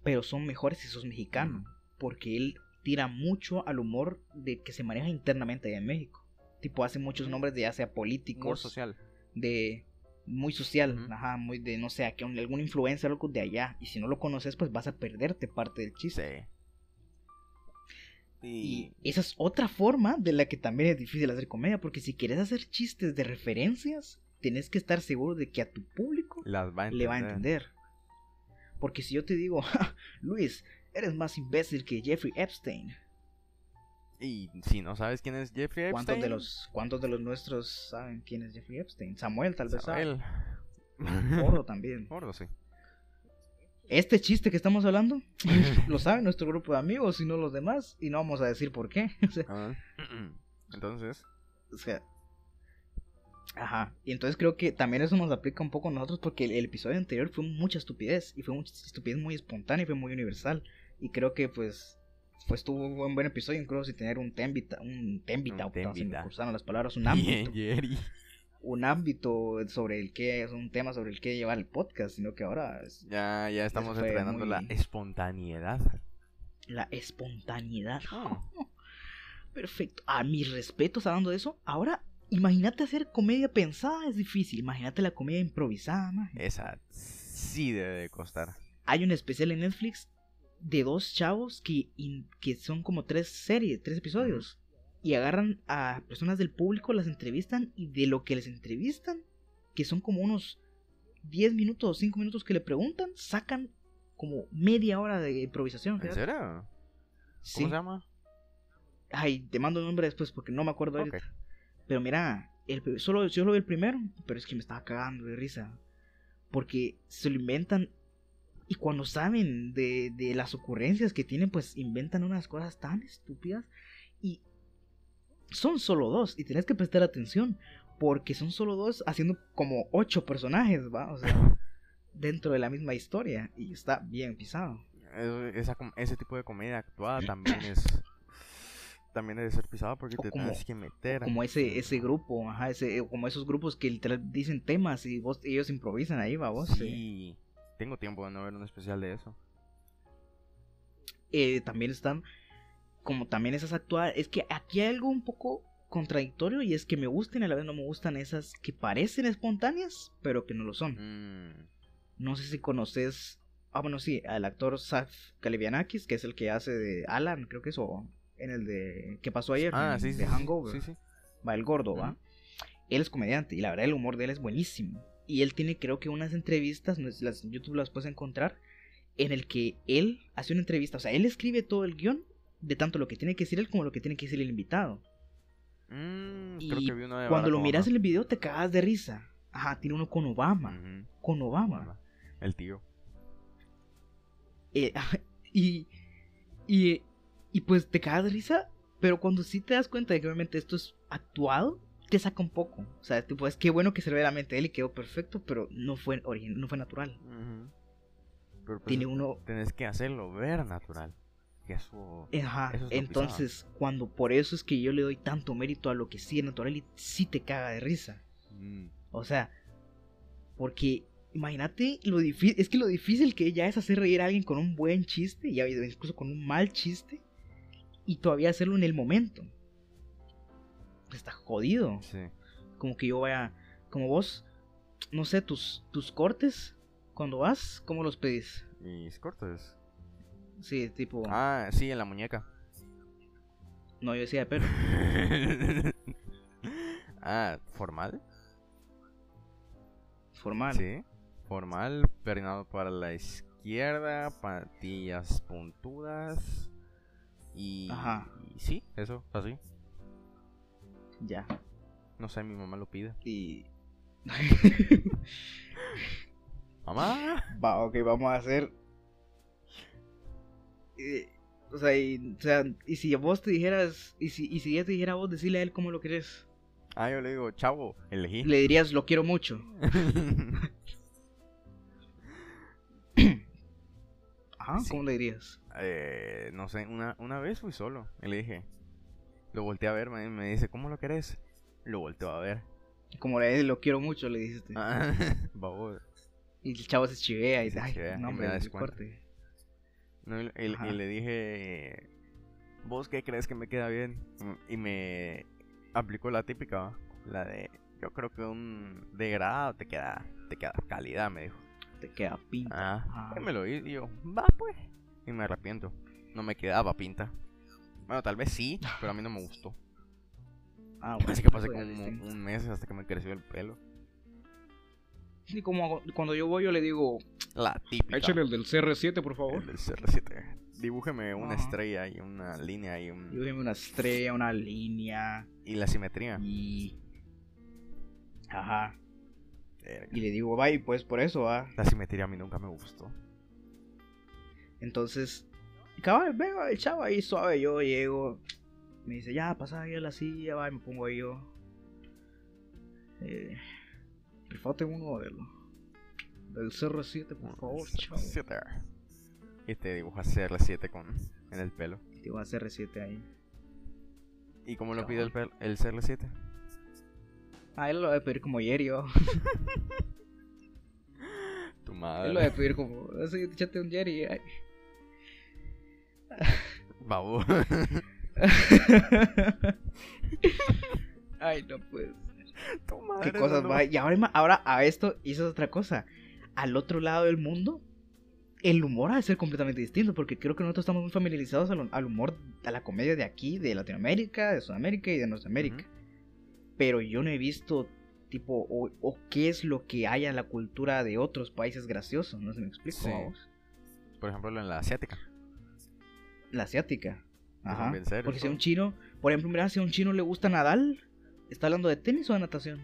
pero son mejores si sos mexicano. Porque él tira mucho al humor de que se maneja internamente allá en México. Tipo, hace muchos nombres de ya sea Humor políticos, social. de. Muy social, ajá, muy de no sé, que algún influencer algo de allá. Y si no lo conoces, pues vas a perderte parte del chiste. Sí. Y Y, esa es otra forma de la que también es difícil hacer comedia, porque si quieres hacer chistes de referencias, tenés que estar seguro de que a tu público las va a le va a entender. Porque si yo te digo, *laughs* "Ja, Luis, eres más imbécil que Jeffrey Epstein, Y si no sabes quién es Jeffrey Epstein. ¿cuántos de los cuántos de los nuestros saben quién es Jeffrey Epstein? Samuel tal vez sabe. Samuel. Gordo *laughs* también. Gordo, sí. Este chiste que estamos hablando lo sabe nuestro grupo de amigos y no los demás y no vamos a decir por qué. *laughs* O sea, Ah, Entonces, O sea. Ajá. Y entonces creo que también eso nos aplica un poco a nosotros porque el, el episodio anterior fue mucha estupidez. Y fue mucha estupidez muy espontánea y fue muy universal. Y creo que pues. Pues tuvo un buen episodio, incluso si tener un tembita, un tembita, Un puta, se me tembita. las palabras, un bien, ámbito, Jerry. Un ámbito sobre el que es un tema sobre el que llevar el podcast, sino que ahora es Ya, ya estamos entrenando la espontaneidad. la espontaneidad. Ah. *laughs* Perfecto. A mis respetos hablando de eso, ahora imagínate hacer comedia pensada es difícil. Imagínate la comedia improvisada, maje. Esa sí debe de costar. Hay un especial en Netflix de dos chavos que, in- que son como tres series, tres episodios. Y agarran a personas del público, las entrevistan y de lo que les entrevistan, que son como unos 10 minutos o 5 minutos que le preguntan, sacan como media hora de improvisación. ¿En serio? Sí. ¿Cómo se llama? Ay, te mando el nombre después porque no me acuerdo Ok. ahorita. Pero mira, el, solo, yo solo vi el primero, pero es que me estaba cagando de risa. Porque se lo inventan y cuando saben de, de las ocurrencias que tienen, pues inventan unas cosas tan estúpidas. Son solo dos y tenés que prestar atención porque son solo dos haciendo como ocho personajes, ¿va? O sea, *laughs* dentro de la misma historia y está bien pisado. Esa ese tipo de comedia actuada también es. También debe ser pisado porque O te como- tienes que meter. como ese ese grupo, ajá, ese, como esos grupos que literal dicen temas y vos, ellos improvisan ahí, va vos. Sí. Tengo tiempo de no ver un especial de eso. Eh, también están como también esas actuadas, es que aquí hay algo un poco contradictorio y es que me gustan y a la vez no me gustan esas que parecen espontáneas, pero que no lo son. Mm, No sé si conoces, ah bueno sí, al actor Saf Kalivianakis, que es el que hace de Alan, creo que es o en el de ¿Qué pasó ayer? Ah, sí, de sí, Hangover. Sí, sí. va el gordo, va. Él es comediante y la verdad el humor de él es buenísimo. Y él tiene creo que unas entrevistas, las en YouTube las puedes encontrar, en el que él hace una entrevista, o sea, él escribe todo el guion de tanto lo que tiene que decir él como lo que tiene que decir el invitado. Mm, Y creo que vi uno de Cuando lo miras en el video te cagas de risa. Ajá, tiene uno con Obama, con Obama. El tío. Eh, *laughs* y, y, y pues te cagas de risa, pero cuando sí te das cuenta de que obviamente esto es actuado, te saca un poco. O sea, tipo, es que bueno que se ve la mente a él y quedó perfecto, pero no fue origen, no fue natural. Pero pues, Tiene uno. Tenés que hacerlo ver natural. Eso. Ajá. Eso es Entonces, cuando por eso es que yo le doy tanto mérito a lo que sí es natural y sí te caga de risa. Mm, O sea, porque imagínate lo difícil, es que lo difícil que ya es hacer reír a alguien con un buen chiste, y incluso con un mal chiste, y todavía hacerlo en el momento. Está jodido. sí. Como que yo vaya, como vos, no sé, tus, tus cortes, cuando vas, ¿cómo los pedís? Mis cortes. Sí, tipo, Ah, sí, en la muñeca. no, yo decía de *laughs* ah, ¿formal? Formal. Sí. Formal, perinado para la izquierda, patillas puntudas. Y. Ajá. y sí, eso, así. Ya. No sé, mi mamá lo pide. Y. *laughs* ¡Mamá! Va, ok, vamos a hacer. Eh, o sea, y, o sea, y si vos te dijeras, y si, y si ella te dijera a vos, decirle a él cómo lo querés, Ah, yo le digo, chavo, elegí. le dirías, lo quiero mucho. *laughs* Ajá, Sí. ¿cómo le dirías? Eh, no sé, una, una vez fui solo. Y le dije, lo volteé a ver, me, me dice, ¿cómo lo querés? Lo volteo a ver. Como le lo quiero mucho, le dijiste. Ah. *laughs* Y el chavo se chivea y Se dice, ay, chivea, y no, me hombre, da. No, y, y- Ajá. y le dije, ¿vos qué crees que me queda bien? Y me aplicó la típica, la de, yo creo que un degradado te queda, te queda calidad, me dijo. Te queda pinta. Ah, y me lo hice y yo, va pues. Y me arrepiento. No me quedaba pinta. Bueno, tal vez sí, pero a mí no me gustó. Ah, *laughs* bueno, Así que pasé como un, un mes hasta que me creció el pelo. Y como cuando yo voy, yo le digo, La típica. échale el del CR7, por favor. El del CR7. Dibújeme una Ajá. estrella estrella y una línea y, un, Dibújeme una estrella, una línea y la simetría. y... Ajá. Verga. Y le digo, bye, pues por eso, va. La simetría a mí nunca me gustó. Entonces, cabal, vengo el chavo ahí suave, yo llego. Me dice, ya, pasa ahí a la silla, va, y me pongo ahí yo. Eh, rifate uno del, del CR7, por favor, chavo. CR7. Y te dibuja CR7 con, en el pelo. Digo, a CR7 ahí. ¿Y cómo lo pide el, el CR7? Ah, él lo debe pedir como ayer yo. *laughs* Tu Él madre. lo debe pedir como, así, échate un Jerry. ay. Babu. *laughs* Ay, no pues. *laughs* Tu madre, ¿Qué cosas no, va? Y ahora, ahora a esto hizo otra cosa. Al otro lado del mundo, el humor ha de ser completamente distinto, porque creo que nosotros estamos muy familiarizados al, al humor, a la comedia de aquí, de Latinoamérica, de Sudamérica y de Norteamérica. Pero yo no he visto, tipo, o, o qué es lo que hay en la cultura de otros países gracioso, no sé si me explico. Sí. Por ejemplo, en la asiática. La asiática. Ajá. Porque si a un chino, por ejemplo, mira, si a un chino le gusta Nadal, ¿está hablando de tenis o de natación?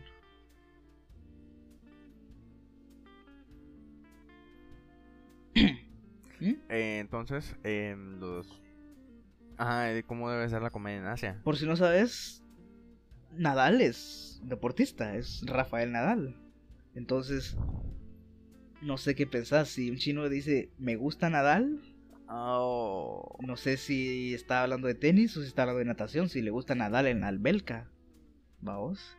*clears throat* ¿Mm? Eh, entonces, en los. Ajá, ¿cómo debe ser la comedia en Asia? Por si no sabes, Nadal es deportista, es Rafael Nadal. Entonces, no sé qué pensar. Si un chino dice, me gusta Nadal, Oh. no sé si está hablando de tenis o si está hablando de natación, si le gusta Nadal en la albelca. Vamos,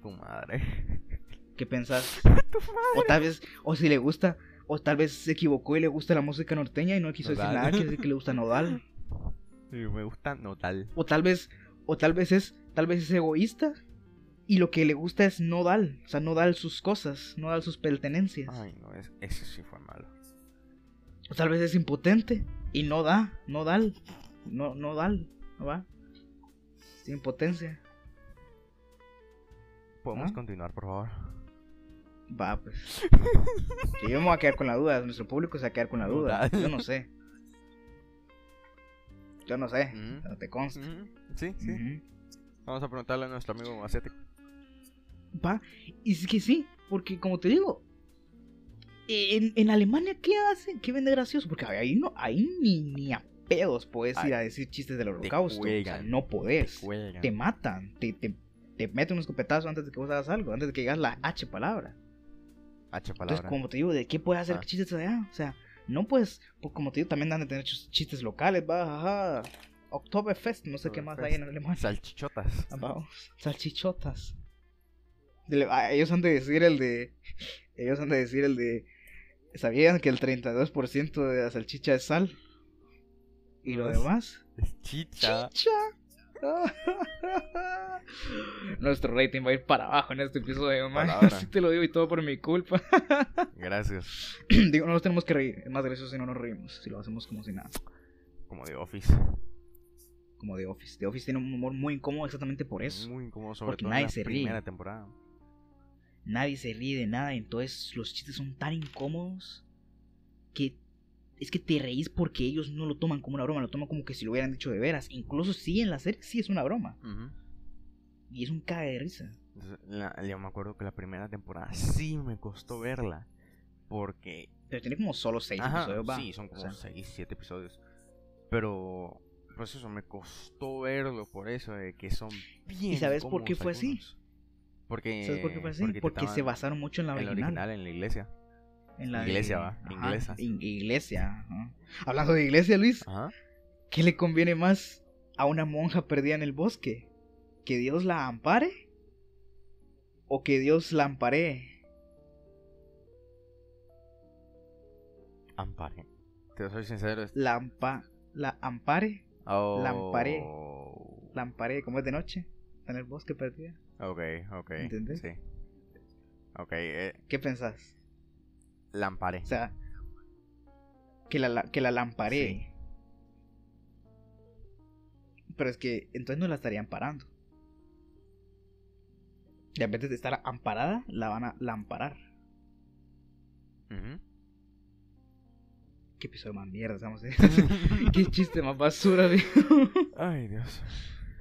Tu madre. *laughs* ¿qué pensás? *laughs* tu O madre. tal vez, o si le gusta, o tal vez se equivocó y le gusta la música norteña y no quiso decir Nodal. nada, quiere decir que le gusta Nodal. *laughs* Sí, me gusta Nodal. O tal vez, o tal vez es, tal vez es egoísta y lo que le gusta es no dar, o sea, no dar sus cosas, no dar sus pertenencias. Ay, no, es, ese sí fue malo. O tal vez es impotente y no da, no da, no, no da, no va. Es impotencia. ¿Podemos ¿Ah? continuar, por favor? Va, pues. Yo me voy a quedar con la duda, nuestro público se va a quedar con la duda. Yo no sé. Yo no sé, Mm. no te consta. Ujú, Sí, sí. Vamos a preguntarle a nuestro amigo asiático. Va, y es que sí, porque como te digo, en, en Alemania, ¿qué hacen? ¿Qué vende gracioso? Porque ahí no, ahí ni, ni a pedos puedes ir a decir chistes del holocausto. O sea, juegan, no podés. Te, Juegan. matan, te, te, te meten un escopetazo antes de que vos hagas algo, antes de que digas la H palabra. H palabra. Entonces, como te digo, ¿de qué puedes hacer Ah. chistes allá? O sea, no puedes, pues, como te digo, también dan de tener chis- chistes locales, va, ajá. Oktoberfest, no sé qué más hay en Alemania. Salchichotas. Vamos, salchichotas. Ah, Ellos han de decir el de. Ellos han de decir el de. ¿Sabían que el 32% de la salchicha es sal? ¿Y lo demás? Es chicha. ¡Chicha! *laughs* Nuestro rating va a ir para abajo en este episodio, man. Así *laughs* te lo digo y todo por mi culpa. *laughs* Gracias. *clears throat* digo, no nos tenemos que reír. Es más gracioso si no nos reímos. Si lo hacemos como si nada. Como de Office. Como The Office. The Office tiene un humor muy incómodo exactamente por eso. Muy incómodo, sobre Porque todo nadie en la se ríe. primera temporada. nadie se ríe de nada, entonces los chistes son tan incómodos que es que te reís porque ellos no lo toman como una broma, lo toman como que si lo hubieran dicho de veras. Incluso sí en la serie sí es una broma y es un cague de risa. La- yo me acuerdo que la primera temporada sí me costó verla. Porque. Pero tiene como solo seis Ajá, episodios, va. sí, son como O sea, 6, 7 episodios. Pero. Pues eso, me costó verlo por eso, de que son bien. sabes por qué fue así? Porque. ¿Sabes por qué fue así? porque Porque, se basaron mucho en la En la original, en la iglesia. En la Iglesia, de- va, Ajá, inglesa. in- iglesia. ajá. Hablando de iglesia, Luis, Ajá. ¿qué le conviene más a una monja perdida en el bosque? ¿Que Dios la ampare? ¿O que Dios la amparee? Ampare. Te soy sincero. es- La, ampa, la ampare, Oh. Lamparé. la amparee, como es de noche, está en el bosque perdida. Ok, ok. ¿Entendés? Sí. Ok, eh, ¿Qué pensás? Lamparé. O sea, que la, que la lamparee. Pero es que entonces no la estarían parando. Y en vez de estar amparada, la van a lamparar. Ujú. Qué episodio más mierda, estamos *laughs* Qué chiste más basura, tío. Ay, Dios.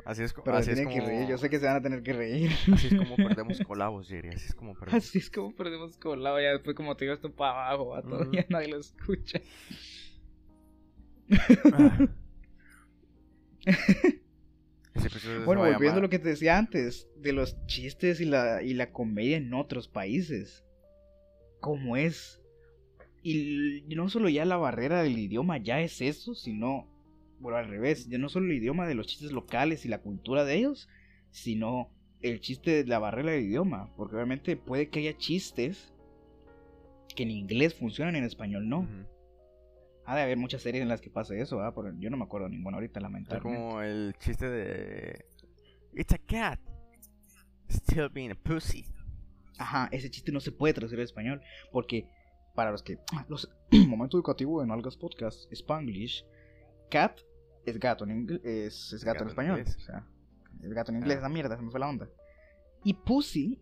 Así es, Pero así es como. que reír, yo sé que se van a tener que reír. Así es como *laughs* perdemos colabos, Jerry. Así es como perdemos. Así es como perdemos colado, ya después como te digo esto para abajo, va, todavía nadie lo escucha. Ah. Bueno, volviendo a lo que te decía antes, de los chistes y la, y la comedia en otros países. ¿Cómo es? Y no solo ya la barrera del idioma ya es eso, sino, bueno, al revés, ya no solo el idioma de los chistes locales y la cultura de ellos, sino el chiste de la barrera del idioma. Porque obviamente puede que haya chistes que en inglés funcionan y en español no. Ha de haber muchas series en las que pasa eso, ¿verdad? Pero yo no me acuerdo ninguna ahorita, Es lamentablemente. como el chiste de. It's a cat. Still being a pussy. Ajá, ese chiste no se puede traducir al español porque para los que *clears throat* los *clears throat* momento educativo en Algas Podcast Spanglish, cat es gato en inglés, es, es gato, Gato en en español, inglés. o sea, es gato en inglés, Ah. esa mierda, se me fue la onda. Y pussy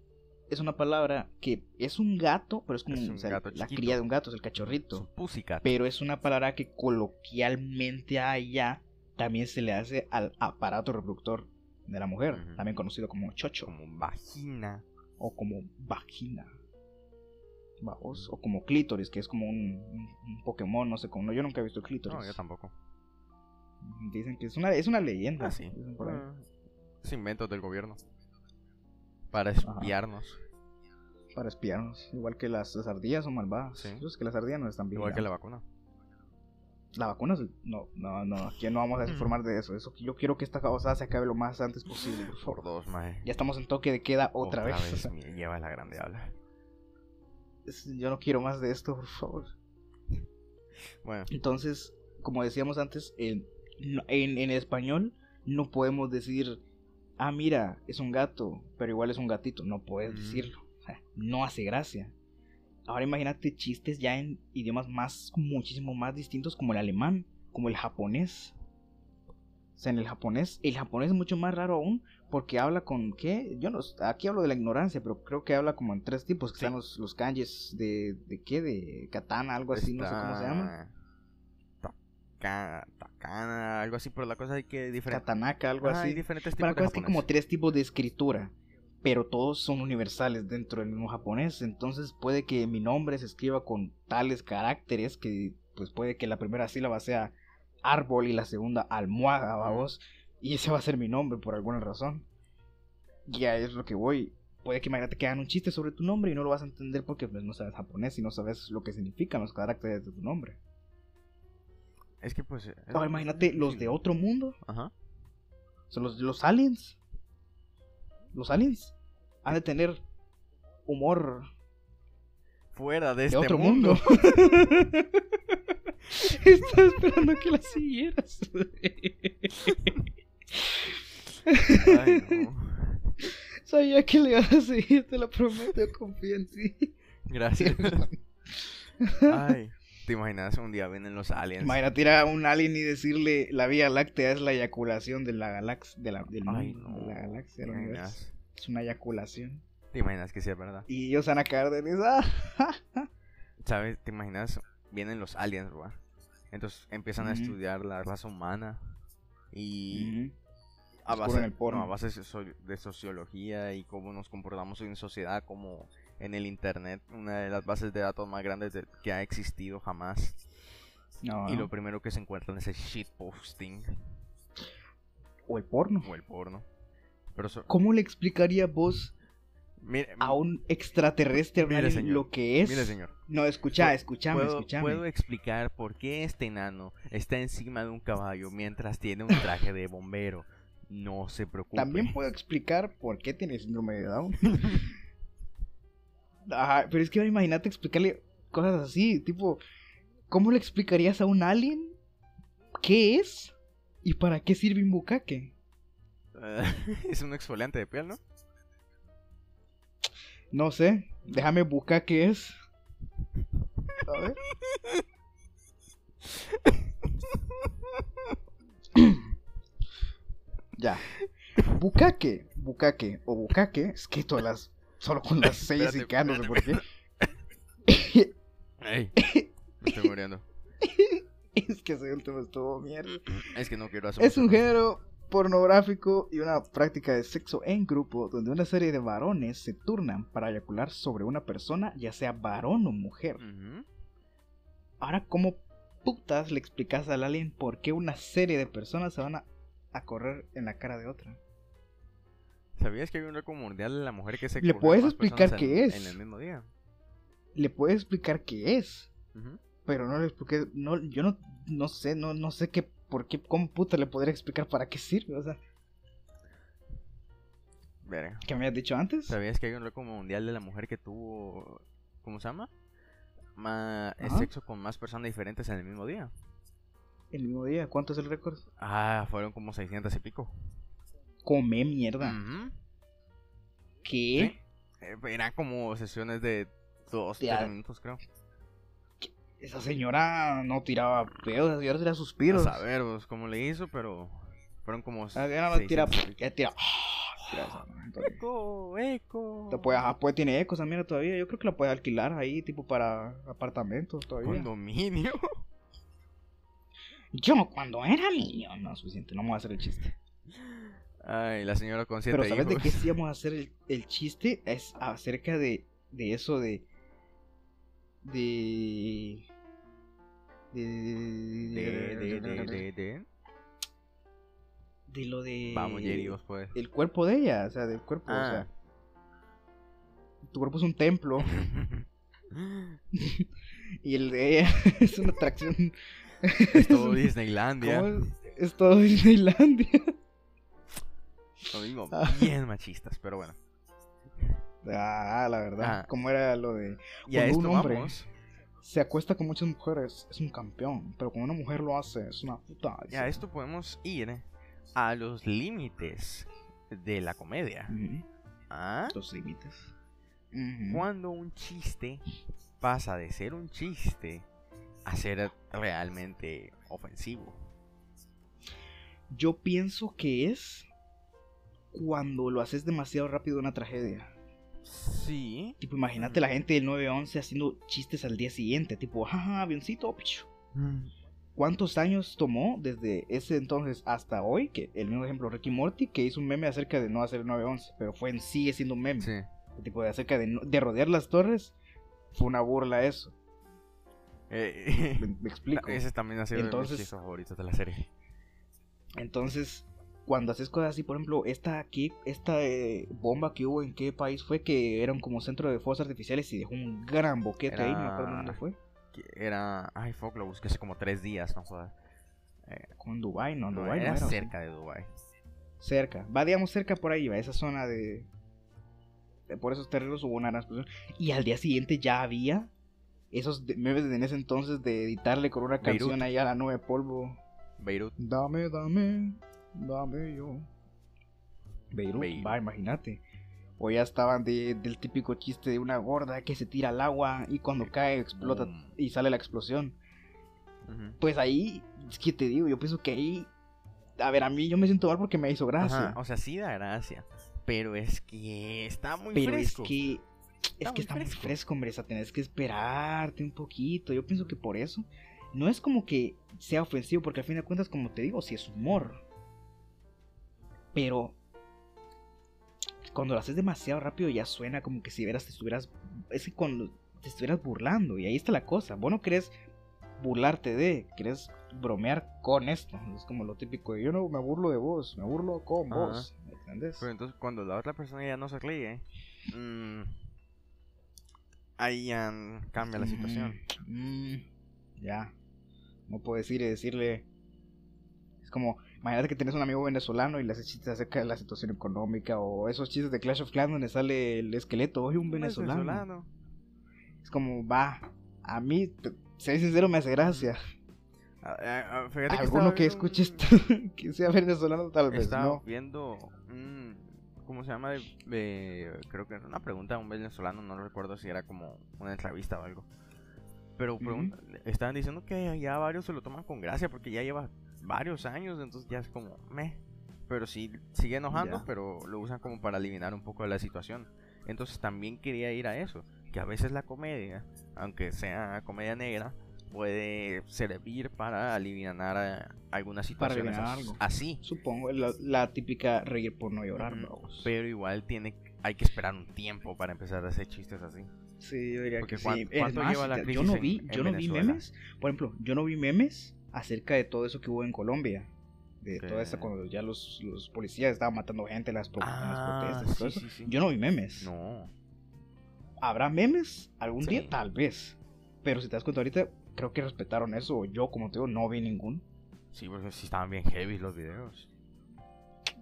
es una palabra que es un gato, pero es como Es un o sea, gato la cría de un gato, es el Es cachorrito. pussycat. Pero es una palabra que coloquialmente allá también se le hace al aparato reproductor de la mujer, también conocido como chocho Como vagina. o como vagina. Vamos, o como clítoris, que es como un, un- un Pokémon, no sé cómo. no, Yo nunca he visto clítoris. No, yo tampoco. Dicen que es una, es una leyenda. Ah, sí. Ah, Es inventos del gobierno. Para espiarnos. Para espiarnos. Igual que las, las ardillas son malvadas. Sí. Sé que las ardillas no están bien. Igual que la vacuna. La vacuna, es- no, no, no, aquí no vamos a Mm. informar de eso. eso. Yo quiero que esta cosa se acabe lo más antes posible, por Por dos, mae. Ya estamos en toque de queda otra, vez. *laughs* me lleva la grande habla. es- yo no quiero más de esto, por favor. Bueno, Entonces, como decíamos antes, no- en, en español no podemos decir, ah, mira, es un gato, pero igual es un gatito. No puedes decirlo. O sea, no hace gracia. Ahora imagínate chistes ya en idiomas más, muchísimo más distintos como el alemán, como el japonés. O sea, en el japonés, el japonés es mucho más raro aún porque habla con, ¿qué? Yo no, aquí hablo de la ignorancia, pero creo que habla como en tres tipos, que Sí. están los, los kanjis de, de qué, de katana, algo así, no sé cómo se llama. Taka- Takana, algo así, pero la cosa es que diferente. Katanaka, algo Ajá, hay así. diferentes Para tipos de cosas que como tres tipos de escritura, pero todos son universales dentro del mismo japonés. Entonces puede que mi nombre se escriba con tales caracteres que pues puede que la primera sílaba sea árbol y la segunda almohada, vamos. Y ese va a ser mi nombre por alguna razón. Ya es lo que voy. Puede que imagínate que hagan un chiste sobre tu nombre y no lo vas a entender porque pues, no sabes japonés y no sabes lo que significan los caracteres de tu nombre. Es que pues. es- Ahora imagínate los de otro mundo. Ajá. O sea, los, los aliens. Los aliens han de tener humor Fuera de de este otro mundo. mundo. *laughs* Estaba esperando que la siguieras. Ay, no. Sabía que le ibas a seguir, te lo prometo, confío en ti. Gracias. *laughs* Ay, ¿te imaginas? Un día vienen los aliens. Imagínate ir a un alien y decirle la Vía Láctea es la eyaculación de la galaxia, de la, del Ay, mundo, no. de la galaxia. Es una eyaculación. ¿Te imaginas que sí es verdad? Y ellos van a caer de risa. *laughs* ¿Sabes? ¿Te imaginas? Vienen los aliens, ¿verdad? Entonces empiezan a estudiar la raza humana y a base, el porno. no, a base de sociología y cómo nos comportamos en sociedad, como en el internet, una de las bases de datos más grandes de- que ha existido jamás. No, Y lo primero que se encuentran es el shitposting O el porno. o el porno. Pero eso, ¿Cómo le explicaría vos mire, a un extraterrestre Mire, señor. lo que es? mire señor, No, escucha, escúchame, puedo, escúchame. puedo explicar por qué este enano está encima de un caballo mientras tiene un traje de bombero. No se preocupe. También puedo explicar por qué tiene síndrome de Down. *laughs* Ajá, pero es que ahora imagínate explicarle cosas así, tipo, ¿cómo le explicarías a un alien qué es y para qué sirve un bucaque? *laughs* Es un exfoliante de piel, ¿no? No sé, déjame buscar qué es. A ver. *laughs* ya. Bucaque, bucaque o bucaque, es que todas las. Solo con las *laughs* seis y que no sé por qué. Ey, me estoy muriendo. *laughs* Es que ese último estuvo mierda. Es que no quiero hacer Es un género pornográfico y una práctica de sexo en grupo donde una serie de varones se turnan para eyacular sobre una persona, ya sea varón o mujer. Ahora, ¿cómo putas le explicas al alien por qué una serie de personas se van a, a correr en la cara de otra? ¿Sabías que hay un récord mundial de la mujer que se ¿Le puedes explicar qué en- es? En el mismo día. Le puedes explicar qué es, pero no le expliqué, no, yo no, no sé, no, no sé qué, por qué, cómo puta le podría explicar para qué sirve, o sea, Verga. ¿qué me habías dicho antes? ¿Sabías que hay un récord mundial de la mujer que tuvo. ¿Cómo se llama? Ma- el sexo con más personas diferentes en el mismo día. El mismo día, ¿cuánto es el récord? Ah, fueron como 600 y pico. Come mierda. ¿Qué? Eh, Eran como sesiones de dos, Ya. tres minutos, creo. Esa señora no tiraba pedos, esa señora tiraba suspiros. A saber vos cómo le hizo, pero fueron como. La señora no tira, 600. ya tira. tira esa, ¿no? Entonces, Eco, eco. te puede, ajá, puede- tiene ecos también todavía. Yo creo que la puede alquilar ahí, tipo para apartamentos todavía. Condominio. Yo cuando era niño, no, suficiente, no vamos a hacer el chiste. Ay, la señora con siete Pero ¿sabes de qué sí vamos a hacer el, el chiste? Es acerca de, de eso de... De... De... De, de, de, de, de. de lo de... Vamos, Jerry, vos puedes. El cuerpo de ella, o sea, del cuerpo, o Ah. sea... Tu cuerpo es un templo y el de ella es una atracción... es todo Disneylandia. Es todo Disneylandia. Lo mismo, Ah. bien machistas, pero bueno. Ah, la verdad. Ah. ¿Cómo era lo de... Cuando un hombre- vamos. se acuesta con muchas mujeres, es un campeón, pero cuando una mujer lo hace, es una puta. Y a esto podemos ir a los límites de la comedia. ¿Ah? Los límites. Cuando un chiste pasa de ser un chiste a ser realmente ofensivo. Yo pienso que es cuando lo haces demasiado rápido una tragedia. Sí. Tipo, imagínate la gente del 911 haciendo chistes al día siguiente, tipo, jaja, avioncito. pichu". ¿Cuántos años tomó desde ese entonces hasta hoy? Que el mismo ejemplo, Ricky Morty, que hizo un meme acerca de no hacer el 911, pero fue en sigue siendo un meme. Sí. Tipo, de acerca de, de rodear las torres, fue una burla eso. Eh, *laughs* Me, me explico. ese también ha sido Entonces- de mis favoritos de la serie. Entonces, cuando haces cosas así, por ejemplo, esta aquí, esta eh, bomba que hubo en qué país fue que eran como centro de fuegos artificiales y dejó un gran boquete ahí, no me acuerdo Era- dónde fue. Era. Ay, fuck, lo busqué hace como tres días, no jodas. Con Dubai, no, No, Dubai era no era. cerca de Dubai. Cerca. Va, digamos, cerca por ahí, va, esa zona de, de- por esos terrenos hubo una gran explosión. Y al día siguiente ya había esos memes de en ese entonces de editarle con una Beirut. canción ahí a la nube de polvo. Beirut. Dame, dame, dame yo. Beirut, Beirut. va, imagínate. O ya estaban de- del típico chiste de una gorda que se tira al agua y cuando cae explota y sale la explosión. Pues ahí, es que te digo, yo pienso que ahí. A ver, a mí yo me siento mal porque me hizo gracia. Ajá, O sea, sí da gracia. Pero es que está muy pero fresco. es que. Es Está que muy está muy fresco. hombre. O sea, tenés que esperarte un poquito. Yo pienso que por eso. No es como que sea ofensivo, porque al fin de cuentas, como te digo, sí es humor. Pero. Cuando lo haces demasiado rápido ya suena como que si veras te estuvieras. Es que cuando te estuvieras burlando. Y ahí está la cosa. Vos no querés burlarte de. Querés bromear con esto. Es como lo típico de yo no me burlo de vos. Me burlo con Ajá. vos. ¿Me entendés? Pero entonces cuando la otra persona ya no se ríe, mm, ahí ya cambia la situación. Mm, mm, ya. No puedo decir y decirle. Es como, imagínate que tienes un amigo venezolano y le haces chistes acerca de la situación económica o esos chistes de Clash of Clans donde sale el esqueleto, oye, un venezolano. Es como, va, a mí, ser sincero, me hace gracia. Fíjate que Alguno que escuche un- esto, *laughs* que sea venezolano, tal vez, Estaba no. viendo un- ¿Cómo se llama? Creo que era una pregunta a un venezolano, no recuerdo si era como una entrevista o algo. Pero pregun- estaban diciendo que ya varios se lo toman con gracia porque ya lleva varios años, entonces ya es como, meh. Pero sí, sigue enojando, Ya. pero lo usan como para eliminar un poco de la situación. Entonces también quería ir a eso, que a veces la comedia, aunque sea comedia negra, puede servir para aliviar a- algunas Para situaciones as- algo. así. Supongo, la, la típica reír por no llorar, vamos. Pero igual tiene, hay que esperar un tiempo para empezar a hacer chistes así. Sí, yo diría Porque que ¿cuán- sí. Cuánto más, lleva la yo crisis no en- vi, en yo no vi Venezuela? memes. Por ejemplo, yo no vi memes acerca de todo eso que hubo en Colombia. De Que- toda esta cuando ya los, los policías estaban matando gente en las, pro- en las Ah, protestas sí, sí, sí. Yo no vi memes. No. ¿Habrá memes algún día? Tal vez. Pero si te das cuenta ahorita, creo que respetaron eso. Yo, como te digo, no vi ninguno. Sí, porque sí estaban bien heavy los videos.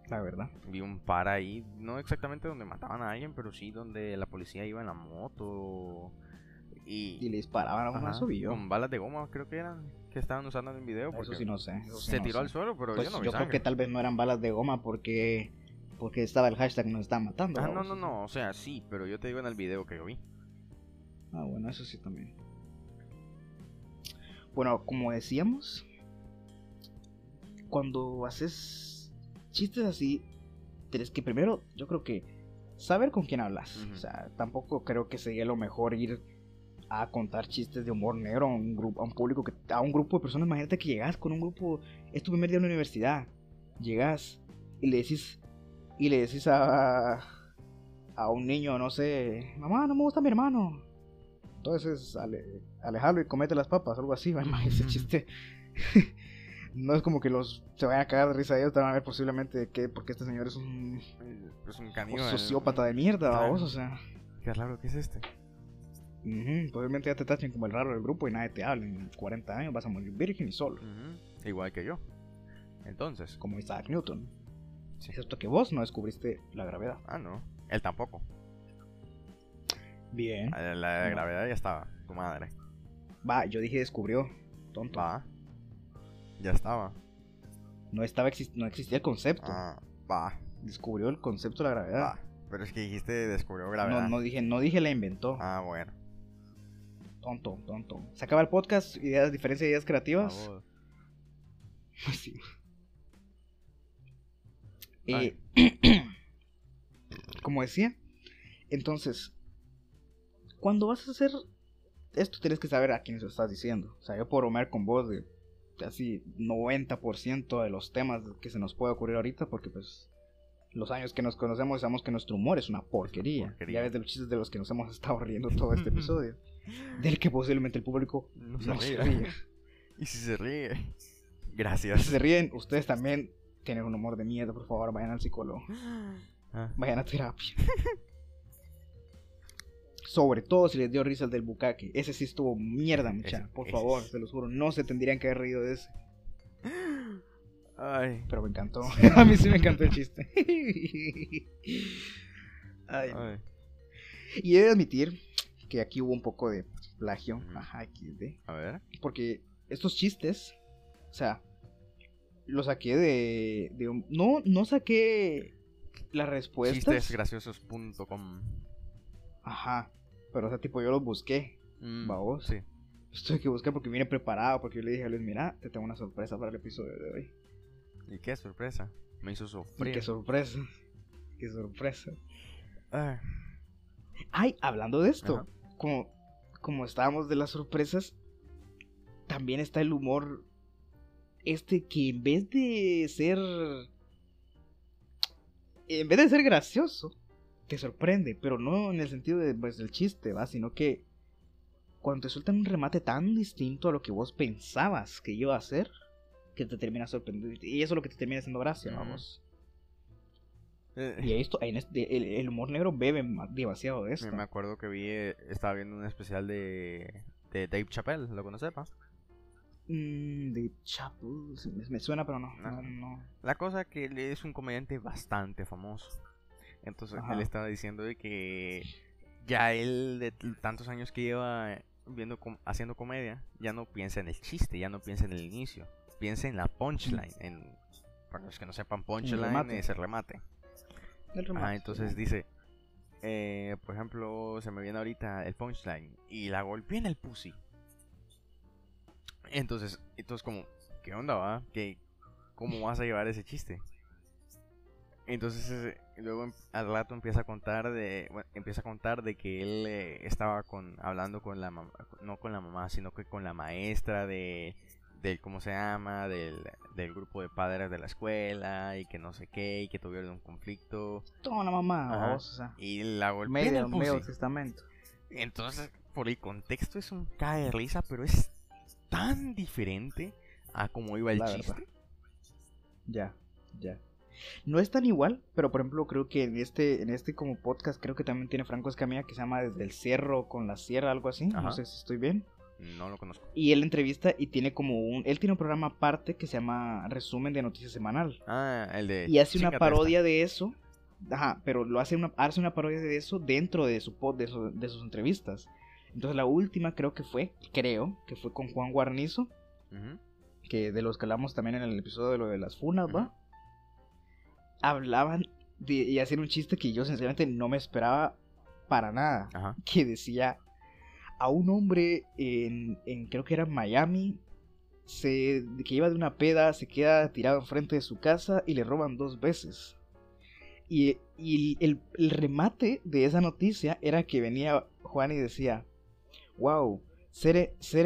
La verdad. Vi un par ahí, no exactamente donde mataban a alguien, pero sí donde la policía iba en la moto y, Y le disparaban a yo. con balas de goma, creo que eran, que estaban usando en el video. Eso Porque sí no sé. eso sí se no tiró sé. al suelo, pero Pues yo no vi yo creo que tal vez no eran balas de goma porque Porque estaba el hashtag nos está matando. Ah, no, no, no, o sea, sí, pero yo te digo en el video que yo vi. Ah, bueno, eso sí también. Bueno, como decíamos, cuando haces chistes así, tienes que primero, yo creo que saber con quién hablas. O sea, tampoco creo que sería lo mejor ir a contar chistes de humor negro a un grupo, a un público que, a un grupo de personas. Imagínate que llegas con un grupo, es tu primer día en la universidad, llegas y le decís, y le decís a, a un niño, no sé, mamá, no me gusta mi hermano. Entonces, ale, alejarlo y comete las papas, algo así, *laughs* mamá, ese chiste. *laughs* no es como que los se vayan a cagar de risa ellos, te van a ver posiblemente que porque este señor es un, Es un sociópata de mierda, vos, o sea. Qué raro que es este. Ujú, Posiblemente ya te tachen como el raro del grupo y nadie te habla. En 40 años vas a morir virgen y solo. Igual que yo. Entonces, Como Isaac Newton. Sí. Excepto que vos no descubriste la gravedad. ah, no. Él tampoco. Bien. La, la No. gravedad ya estaba. Tu madre. Va, yo dije descubrió. Tonto. Va. Ya estaba. No, estaba no existía el concepto. Ah, va. Descubrió el concepto de la gravedad. Va. Pero es que dijiste descubrió gravedad. No, no dije, no dije la inventó. Ah, bueno. Tonto, tonto. Se acaba el podcast, ideas, diferencia de ideas creativas. Vamos. *laughs* Sí. Eh, *clears throat* como decía, entonces, cuando vas a hacer esto, tienes que saber a quién se lo estás diciendo. O sea, yo puedo bromear con vos de casi 90% de los temas que se nos puede ocurrir ahorita, porque pues los años que nos conocemos sabemos que nuestro humor es una porquería. Porquería. Ya ves de los chistes de los que nos hemos estado riendo todo este *laughs* episodio. Del que posiblemente el público No se ríe. *laughs* Y si se ríe. Si Gracias. se ríen, ustedes también tienen un humor de miedo, por favor, vayan al psicólogo. Ah, Vayan a terapia. *laughs* Sobre todo si les dio risa el del bucaque. Ese sí estuvo mierda, mucha. Por ese favor, se los juro. No se tendrían que haber reído de ese. Ay. Pero me encantó. *laughs* a mí sí me encantó el chiste. Ay. Ay. Y he de admitir que aquí hubo un poco de plagio. Ujú. Ajá, XD. A ver. Porque estos chistes, o sea, los saqué de, de un- No, no saqué las respuestas. Chistesgraciosos.com. Ajá. Pero, o sea, tipo, yo los busqué. Mm, ¿Vos? Sí. Los tuve que buscar porque vine preparado. Porque yo le dije a Luis, mira, te tengo una sorpresa para el episodio de hoy. Y qué sorpresa. Me hizo sufrir. qué sorpresa. Qué sorpresa. Ay. Ay, hablando de esto, Ajá. Como, como estábamos de las sorpresas, también está el humor. Este que en vez de ser. En vez de ser gracioso, te sorprende, pero no en el sentido de, pues, del chiste, ¿va? Sino que cuando te sueltan un remate tan distinto a lo que vos pensabas que iba a hacer, que te termina sorprendiendo. Y eso es lo que te termina haciendo gracia, vamos. Eh, Y esto, en este- el, el humor negro bebe ma- demasiado de esto. me acuerdo que vi, eh, estaba viendo un especial de, de Dave Chappelle, ¿lo conoces, pa? Mm, Chapo, sí, me, me suena, pero no. No. no. La cosa que él es un comediante bastante famoso. Entonces Ajá. él estaba diciendo de que ya él de tantos años que lleva viendo com- haciendo comedia, ya no piensa en el chiste, ya no piensa en el inicio, piensa en la punchline, en para los que no sepan punchline remate. es el remate. El remate, Ah, entonces dice, eh, por ejemplo, se me viene ahorita el punchline y la golpeé en el pussy. Entonces, entonces como, ¿qué onda va? ¿Qué, ¿Cómo vas a llevar ese chiste? Entonces luego em- al rato empieza a contar de bueno, empieza a contar de que él eh, estaba con hablando con la mamá, no con la mamá, sino que con la maestra de del cómo se llama, del, del grupo de padres de la escuela y que no sé qué y que tuvieron un conflicto Toma la mamá, o sea. y la golpeé en el medio testamento. Entonces, por el contexto es un cae de risa, pero es tan diferente a cómo iba el La verdad. Ya, ya. No es tan igual, pero por ejemplo creo que en este, en este como podcast creo que también tiene Franco Escamilla que se llama Desde el Cerro con la Sierra, algo así. Ajá. No sé si estoy bien. No lo conozco. Y él entrevista y tiene como un... Él tiene un programa aparte que se llama Resumen de Noticias Semanal. Ah, el de. Y hace una parodia de eso. Ajá, pero lo hace una, hace una parodia de eso dentro de su pod, de, su- de sus entrevistas. Entonces la última creo que fue, creo, que fue con Juan Guarnizo. Ujú. que de los que hablamos también en el episodio de lo de las funas. Hablaban de- y hacer un chiste que yo sinceramente no me esperaba para nada. Ajá. Que decía a un hombre en, en creo que era Miami, se, que iba de una peda, se queda tirado enfrente de su casa y le roban dos veces. Y, y el, el remate de esa noticia era que venía Juan y decía, wow, ser, ser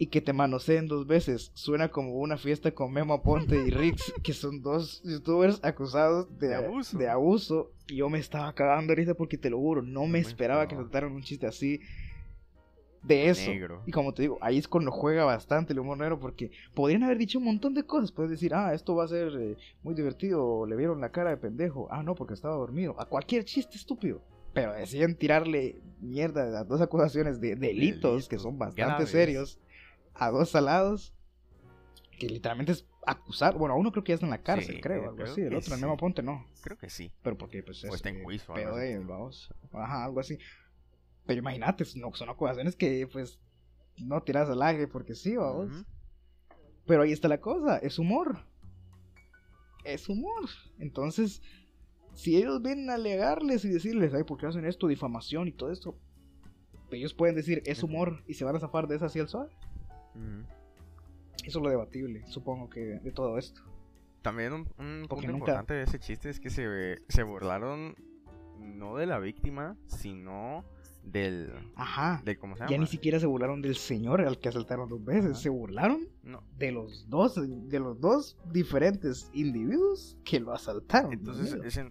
y que te manoseen dos veces suena como una fiesta con Memo Aponte y Rix, que son dos youtubers acusados de, De abuso. de abuso. Y yo me estaba cagando ahorita porque te lo juro, no me esperaba que soltaran un chiste así de eso. Negro. Y como te digo, ahí es cuando juega bastante el humor negro porque podrían haber dicho un montón de cosas. Puedes decir, ah, esto va a ser eh, muy divertido, o le vieron la cara de pendejo. Ah, no, porque estaba dormido. A cualquier chiste estúpido. Pero deciden tirarle mierda de las dos acusaciones de delitos, que son bastante graves. serios, a dos salados, que literalmente es acusar. Bueno, a uno creo que ya está en la cárcel, Sí, creo, algo así. El otro, el sí. Memo Ponte, no. Creo que sí. Pero porque, pues, es está en eh, juicio pedo de él, vamos. Ajá, algo así. Pero imagínate, no, son acusaciones que, pues, no tiras al aire porque sí, vamos. Pero ahí está la cosa, es humor. Es humor. Entonces, si ellos vienen a alegarles y decirles, ay, ¿por qué hacen esto? Difamación y todo esto. Ellos pueden decir, es humor y se van a zafar de esa así al suave. Eso es lo debatible, supongo que de todo esto. También un, punto nunca- importante de ese chiste es que se, se burlaron no de la víctima, sino del, Ajá. del ¿cómo se Ya llama? ni siquiera se burlaron del señor al que asaltaron dos veces, Ajá. se burlaron No, de los dos, de los dos diferentes individuos que lo asaltaron. entonces ese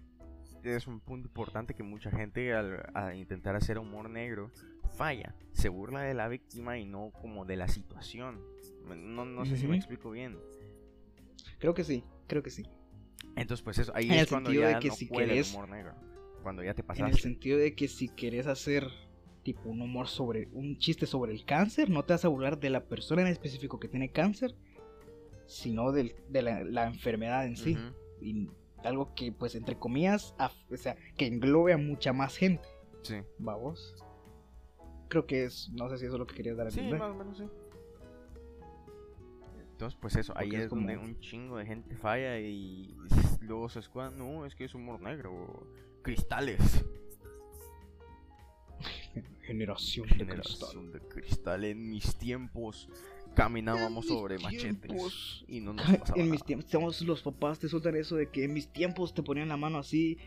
es un punto importante que mucha gente al, a intentar hacer humor negro falla. Se burla de la víctima y no como de la situación. No, no sé si me explico bien. creo que sí, creo que sí. Entonces, pues eso, ahí En el es cuando sentido de que no si querés- el humor negro. Cuando ya te En pasaste. el sentido de que si quieres hacer tipo un humor sobre un chiste sobre el cáncer, no te vas a burlar de la persona en específico que tiene cáncer, sino del- de la, la enfermedad en sí. Y algo que, pues, entre comillas, o sea, que englobe a mucha más gente. Sí. Vamos. Creo que es, no sé si eso es lo que querías dar a Sí, entender. más o menos sí. Entonces, pues eso, ahí es, donde un chingo de gente falla y luego se escudan, no, es que es humor negro, cristales. *laughs* Generación de cristal. Generación de cristal. En mis tiempos caminábamos mis sobre machetes y no nos pasaba En mis tiempos, los papás te sueltan eso de que en mis tiempos te ponían la mano así,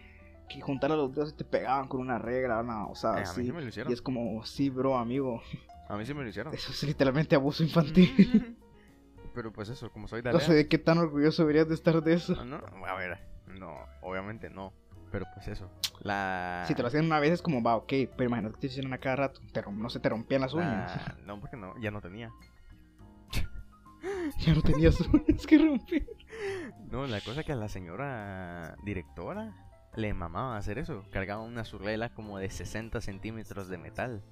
que juntaran los dedos y te pegaban con una regla, una, o sea, Eh, a mí así. sí me lo Y es como, sí, bro, amigo, *laughs* A mí sí me lo hicieron. eso es literalmente abuso infantil. *laughs* Pero pues eso, como soy de no sé de qué tan orgulloso deberías de estar de eso. Ah, no, a ver, no, obviamente no. Pero pues eso, la... Si te lo hacían una vez es como, va, ok, pero imagínate que te hicieron a cada rato, te rom- no se te rompían las uñas. la- No, porque no, ya no tenía. *laughs* ya no tenías uñas que romper. No, la cosa que a la señora directora le mamaba hacer eso. Cargaba una surlela como de 60 centímetros de metal.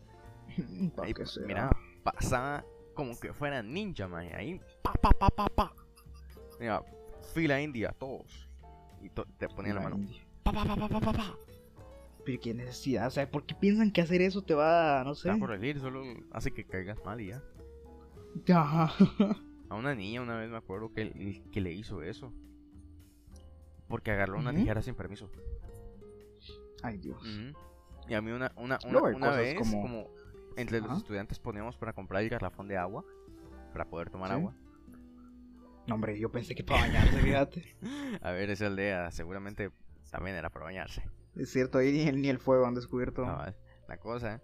*laughs* Ahí, mira, pasaba como que fuera ninja, man. Ahí, pa, pa, pa, pa, pa. Mira, fila india, todos. Y to- te ponían la La mano. Pa, pa, pa, pa, pa, pa, pa. Pero qué necesidad, o sea, ¿por qué piensan que hacer eso te va, no sé? Está por reír, solo hace que caigas mal y ya. Ajá. *laughs* A una niña una vez me acuerdo que, que le hizo eso. Porque agarró una Ujú. tijera sin permiso. Ay, Dios. Y a mí una, una, una, una vez, como- como... entre los estudiantes poníamos para comprar el garrafón de agua, para poder tomar Sí. agua. No, hombre, yo pensé que para bañarse, *laughs* fíjate. A ver, esa aldea seguramente también era para bañarse. Es cierto, ahí ni el, ni el fuego han descubierto. cabal. La cosa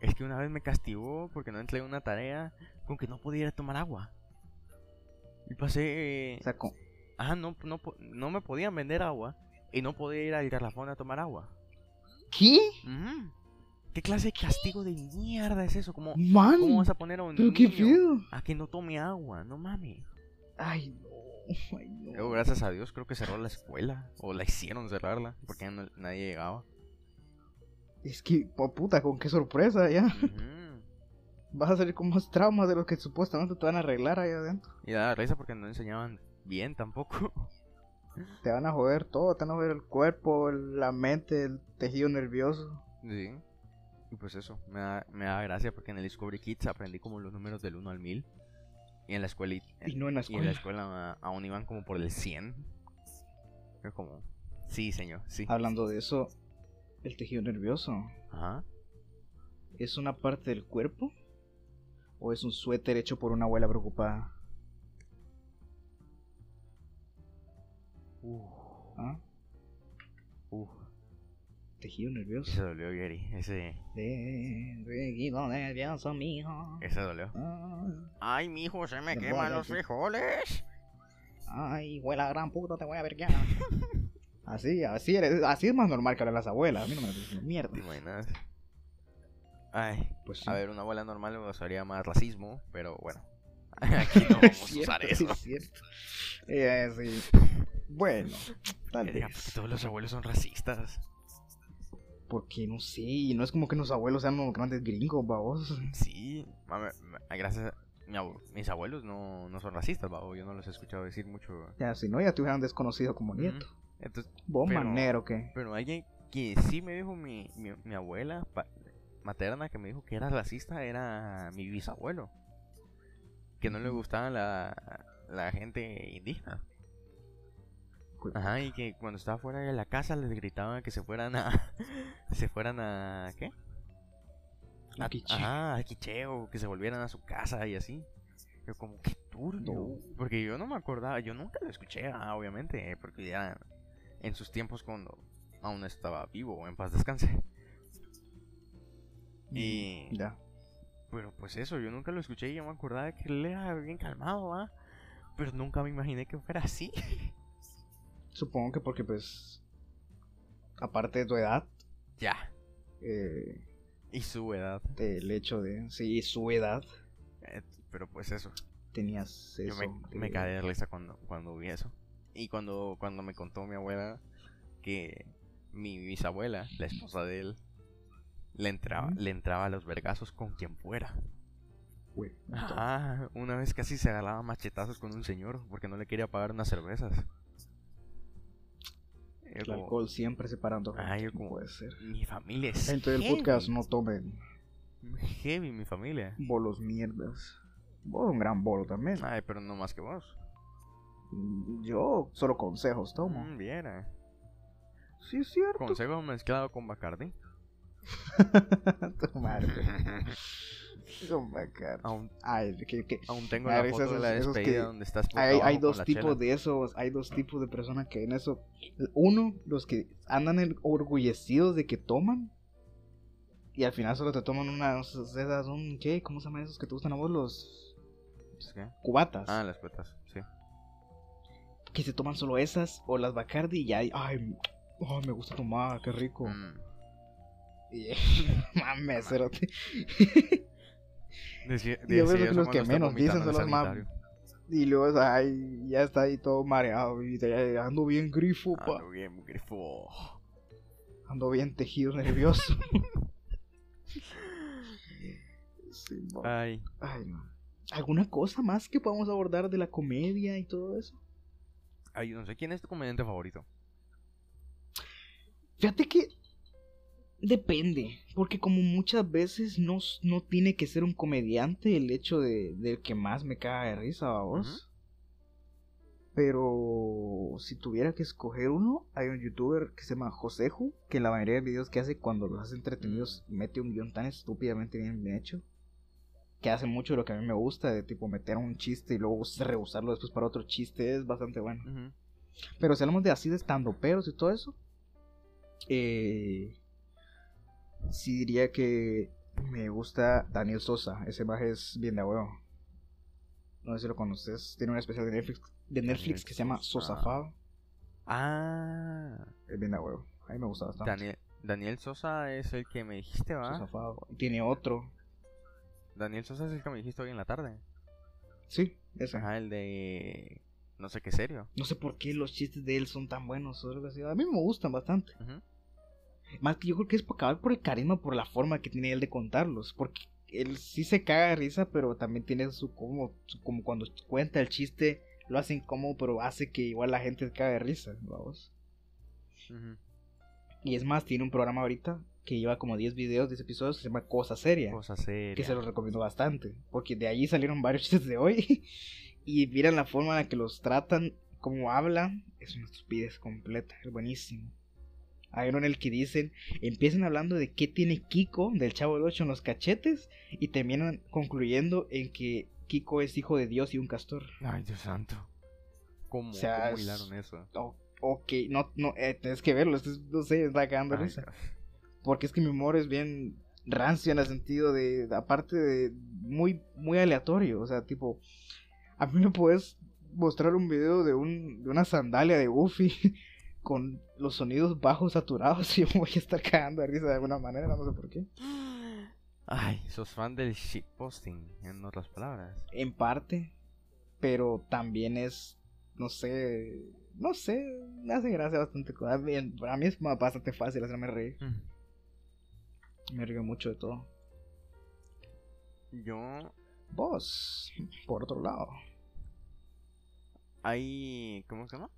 es que una vez me castigó porque no entregué una tarea con que no podía tomar agua. Y pasé... O sea, con- Ah, no, no, no me podían vender agua y no podía ir al garrafón a tomar agua. ¿Qué? ¿Qué clase de castigo de mierda es eso? ¿Cómo, Man, cómo vas a poner a un qué niño pedo. a que no tome agua? No mames. Ay, no. Ay, no. Luego, gracias a Dios, creo que cerró la escuela. O la hicieron cerrarla. Porque no- nadie llegaba. Es que, puta, con qué sorpresa ya. Ujú. Vas a salir con más traumas de los que supuestamente te van a arreglar ahí adentro. Y daba risa porque no enseñaban bien tampoco. Te van a joder todo, te van a joder el cuerpo, la mente, el tejido nervioso. sí. Y pues eso, me da, me da gracia porque en el Discovery Kids aprendí como los números del 1 al 1000. Y en la escuela, Y no en la y en la escuela. escuela aún iban como por el 100. Es como, Sí, señor, sí. Hablando de eso, el tejido nervioso, Ajá. ¿es una parte del cuerpo? ¿O es un suéter hecho por una abuela preocupada? Uh, ¿Ah? uh. Tejido nervioso. Ese dolió, Gary. Ese, Tejido nervioso, mijo. ese dolió. Ah, Ay, mijo, se me queman los frijoles. Ay, abuela gran puta, te voy a ver ya. *laughs* Así, así, eres- así es más normal que hablan las abuelas. A mí no me dicen mierda. Ay, Pues sí. a ver, una abuela normal usaría más racismo, pero bueno. *laughs* Aquí no vamos a usar eso. es cierto. Eh, sí. Bueno, tal Verga, ¿por qué vez. todos los abuelos son racistas. Porque no sé, y no es como que los abuelos sean los grandes gringos, babos. Sí, mame, gracias a mi abu- mis abuelos no, no son racistas, babo. Yo no los he escuchado decir mucho. Ya, si no, ya te hubieran desconocido como nieto. Entonces, Vos, Pero- manero, que. pero alguien que sí me dijo mi, mi, mi abuela materna que me dijo que era racista era mi bisabuelo. Que no le gustaba la, la gente indígena. Ajá, y que cuando estaba fuera de la casa les gritaban que se fueran a. *laughs* se fueran a. ¿Qué? A quiche. Ajá, a quicheo, que se volvieran a su casa y así. Yo, como que turbio. No. Porque yo no me acordaba, yo nunca lo escuché, ah, obviamente, porque ya en sus tiempos cuando aún estaba vivo, en paz descanse. Y. Ya. Pero pues eso, yo nunca lo escuché y yo me acordaba que él era bien calmado, ¿ah? Pero nunca me imaginé que fuera así. *laughs* Supongo que porque, pues. Aparte de tu edad, ya. eh, Y su edad. el hecho de. Sí, su edad, Eh, pero pues eso. tenías Yo eso. me, de- me caí de risa cuando, cuando vi eso. Y cuando, cuando me contó mi abuela que mi bisabuela, la esposa de él, le entraba, le entraba a los vergazos con quien fuera. Una vez casi se agarraba machetazos con un señor porque no le quería pagar unas cervezas. Yo El como, alcohol siempre separando. Ah, yo como- puede ser. Mi familia es Gente del heavy, podcast, no tomen Heavy, mi familia. bolos mierdas. Vos un gran bolo también. Ay, pero no más que vos. Yo solo consejos tomo. Mm, viera. Sí, es cierto. Consejo mezclado con Bacardi. *laughs* Tu madre. *laughs* Con Bacardi. Aún, Ay, que, que- aún tengo la esos- foto de la despedida donde estás Hay, hay dos tipos chela. de esos, hay dos tipos de personas que en eso. Uno, los que andan orgullecidos de que toman. Y al final solo te toman unas esas, un, ¿qué? ¿Cómo se llaman esos que te gustan a vos? Los ¿Qué? cubatas. Ah, las cuetas, sí. Que se toman solo esas o las Bacardi y ya, hay- ay, ay, me gusta tomar, qué rico. Mm. Y, *laughs* mames, cerote. Decía, Y yo creo que los que menos dicen son los más. Y luego ay, ya está ahí todo mareado. Y ya ando bien grifo, pa. Ando bien, grifo. Ando bien tejido nervioso. *laughs* Sí, Ay, Ay, no. ¿Alguna cosa más que podamos abordar de la comedia y todo eso? ay, no sé quién es tu comediante favorito. Fíjate que depende, porque como muchas veces no, no tiene que ser un comediante el hecho de, del que más me caga de risa vos. Pero si tuviera que escoger uno, hay un youtuber que se llama Joseju, que la mayoría de videos que hace cuando los hace entretenidos mete un guion tan estúpidamente bien, hecho. Que hace mucho de lo que a mí me gusta, de tipo meter un chiste y luego reusarlo después para otro chiste, es bastante bueno. Pero si hablamos de así de estando peros y todo eso, eh, sí diría que me gusta Daniel Sosa. Ese maje es bien de huevo. No sé si lo conoces. Tiene un especial de Netflix, de Netflix que se llama Sosa. Sosafado. Ah, Es bien de huevo. A mí me gusta bastante. Daniel, Daniel Sosa es el que me dijiste, ¿va? Y tiene otro. Daniel Sosa es el que me dijiste hoy en la tarde. Sí, ese. Ajá, el de... No sé qué serio. No sé por qué los chistes de él son tan buenos. A mí me gustan bastante. Más que yo creo que es por acabar por el carisma, por la forma que tiene él de contarlos. Porque él sí se caga de risa, pero también tiene su como, su- como cuando cuenta el chiste, lo hace incómodo, pero hace que igual la gente se caga de risa, vamos. Y es más, tiene un programa ahorita que lleva como 10 videos, 10 episodios, que se llama Cosa Seria. Cosa seria. Que se los recomiendo bastante. Porque de allí salieron varios *laughs* chistes de hoy. *laughs* y miran la forma en la que los tratan como habla, es una estupidez completa, es buenísimo. Hay uno en el que dicen, empiezan hablando de qué tiene Kiko del Chavo del Ocho en los cachetes y terminan concluyendo en que Kiko es hijo de Dios y un castor. Ay, Dios santo. ¿Cómo, O sea, cómo hilaron eso? O- ok, no, no, eh, tienes que verlo, es- no sé, está cagando risa. Porque es que mi humor es bien rancio en el sentido de, aparte de muy, muy aleatorio. O sea, tipo, a mí me puedes mostrar un video de, un, de una sandalia de Goofy con los sonidos bajos saturados *laughs* y yo me voy a estar cagando de risa de alguna manera, no sé por qué. Ay, sos fan del shitposting, en otras palabras. En parte, pero también es, no sé, no sé, me hace gracia bastante. Para mí es bastante fácil hacerme reír. Me río mucho de todo. Yo. Vos, por otro lado. Hay. ¿Cómo se llama?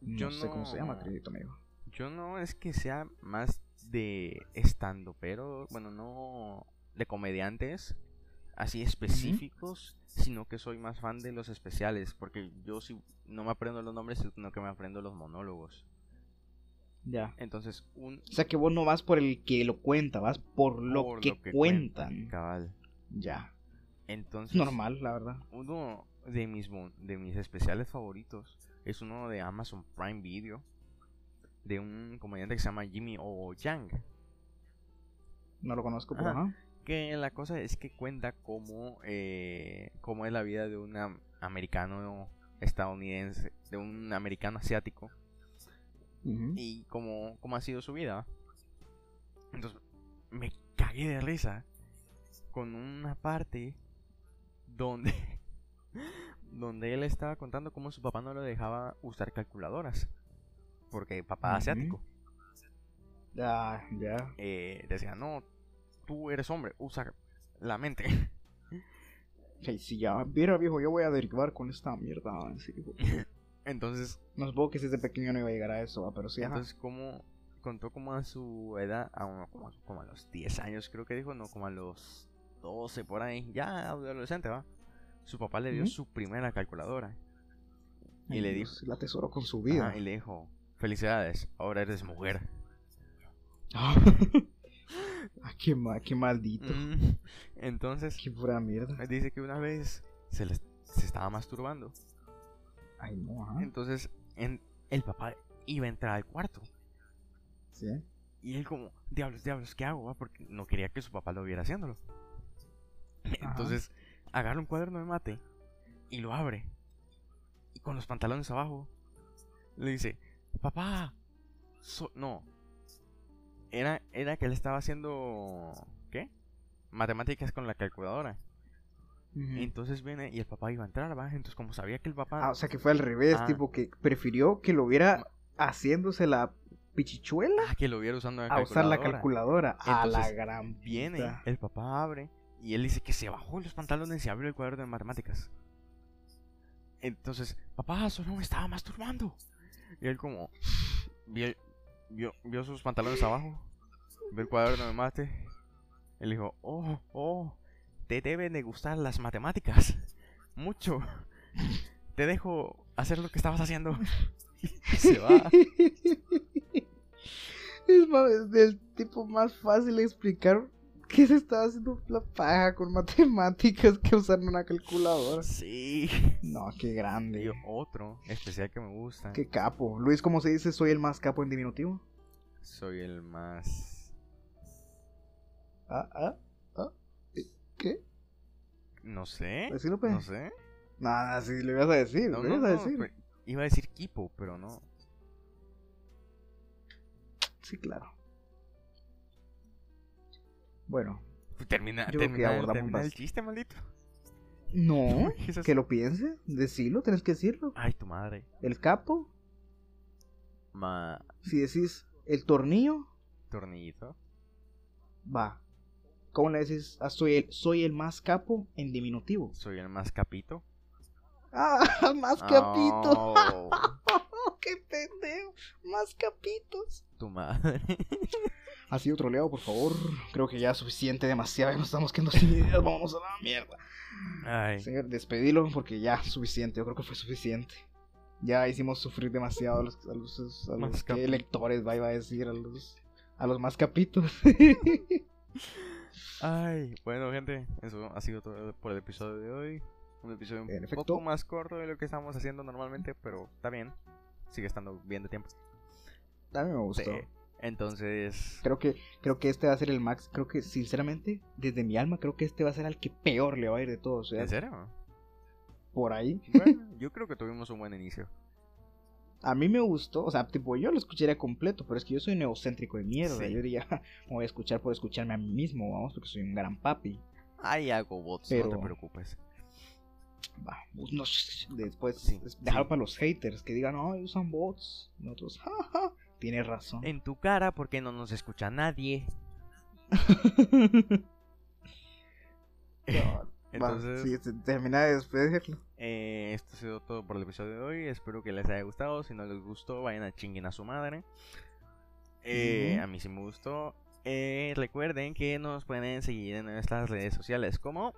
No Yo sé cómo se llama, no- querido amigo. Yo no es que sea más de estando, pero bueno, no de comediantes así específicos, sino que soy más fan de los especiales, porque yo sí no me aprendo los nombres, sino que me aprendo los monólogos. Ya. Entonces, un O sea que vos no vas por el que lo cuenta, vas por lo, por que, lo que cuentan. cabal. Ya. Entonces, Es normal, la verdad. uno de mis de mis especiales favoritos es uno de Amazon Prime Video de un comediante que se llama Jimmy O Yang. No lo conozco, pero Ajá. Que la cosa es que cuenta cómo, eh, cómo es la vida de un am- americano estadounidense, de un americano asiático, y cómo, cómo ha sido su vida. Entonces, me cagué de risa con una parte donde, donde él estaba contando cómo su papá no lo dejaba usar calculadoras, porque papá asiático. Ya, ya. eh, decía, no, tú eres hombre, usa la mente. *laughs* Si ya viera viejo, yo voy a derivar con esta mierda. en serio. *laughs* Entonces, No supongo que si desde pequeño no iba a llegar a eso, ¿va? pero sí, ajá. entonces como contó como a su edad, a uno- como, como a los 10 años creo que dijo, no, como a los 12 por ahí, ya adolescente, va. Su papá le dio su primera calculadora y Ay, le dijo, La tesoro con su vida. ajá, y le dijo, felicidades, ahora eres mujer. ah, *laughs* qué, ma- qué maldito. Entonces, Qué pura mierda. dice que una vez se, les- se estaba masturbando. Ay, no, ajá. Entonces, en, el papá iba a entrar al cuarto. Sí. Y él como, diablos, diablos, ¿qué hago? va?" Porque no quería que su papá lo viera haciéndolo. Entonces, agarra un cuaderno de mate y lo abre. Y con los pantalones abajo, le dice, papá, so- no. Era, era que él estaba haciendo, ¿qué? Matemáticas con la calculadora. Entonces viene y el papá iba a entrar, ¿va? Entonces como sabía que el papá... Ah, o sea que fue al revés, Ah. tipo que prefirió que lo viera haciéndose la pichichuela ah, que lo viera usando la a usar la calculadora. a la gran Viene, puta. el papá abre y él dice que se bajó los pantalones y abrió el cuaderno de matemáticas. Entonces, papá, solo me estaba masturbando. Y él como vio, vio, sus pantalones abajo, vio el cuaderno de mate. Él dijo, oh, oh, te deben de gustar las matemáticas. Mucho. Te dejo hacer lo que estabas haciendo. *laughs* Y se va. *laughs* es, del tipo más fácil de explicar que se estaba haciendo la paja con matemáticas que usar una calculadora. Sí. No, qué grande. Y otro especial que me gusta. Qué capo. Luis, ¿cómo se dice? Soy el más capo en diminutivo. Soy el más. Ah, ah, ah. ¿Qué? No sé. Decilo, pues. No sé. Nada, sí, le ibas a decir. No, le no, ibas a decir. iba a decir Kipo, pero no. Sí, claro. Bueno, Termina, que termina, abordamos termina el chiste, maldito. no. *laughs* Es- Que lo piense. Decilo, tenés que decirlo. Ay, tu madre. El capo. Ma. Si decís el tornillo, Tornillito. va. ¿Cómo le decís? Ah, soy, el, soy el más capo en diminutivo. Soy el más capito. Ah, *laughs* más capito. Oh, *laughs* ¡Qué pendejo! Más capitos. tu madre. Ha sido troleado, por favor. Creo que ya es suficiente, demasiado. *laughs* Ya nos estamos quedando sin ideas. Vámonos a la mierda. Ay. Señor, despedilo porque ya suficiente. Yo creo que fue suficiente. Ya hicimos sufrir demasiado a los, a los, a los capi- lectores, va, a decir, a los, a los más capitos. *laughs* Ay, bueno, gente, eso ha sido todo por el episodio de hoy. Un episodio un efecto. poco más corto de lo que estamos haciendo normalmente, pero está bien. Sigue estando bien de tiempo. a mí me gustó. Sí. Entonces, Creo que, creo que este va a ser el max. Creo que, sinceramente, desde mi alma, creo que este va a ser al que peor le va a ir de todos. O sea, ¿en serio? por ahí. Bueno, *laughs* yo creo que tuvimos un buen inicio. A mí me gustó, o sea, tipo, yo lo escucharía completo, pero es que yo soy neocéntrico de mierda. Sí. Yo diría, *laughs* me voy a escuchar por escucharme a mí mismo, vamos, porque soy un gran papi. Ahí hago bots, no Pero- te preocupes. Va, pues, no, después, Sí, es dejar sí. para los haters que digan, no, usan bots. Nosotros, jaja, tienes razón. En tu cara, porque no nos escucha nadie. *laughs* Va, Entonces, sí, se- termina de despedirlo. eh, esto ha sido todo por el episodio de hoy. Espero que les haya gustado. Si no les gustó, vayan a chinguen a su madre. Eh. A mí sí me gustó. Eh, recuerden que nos pueden seguir en nuestras redes sociales como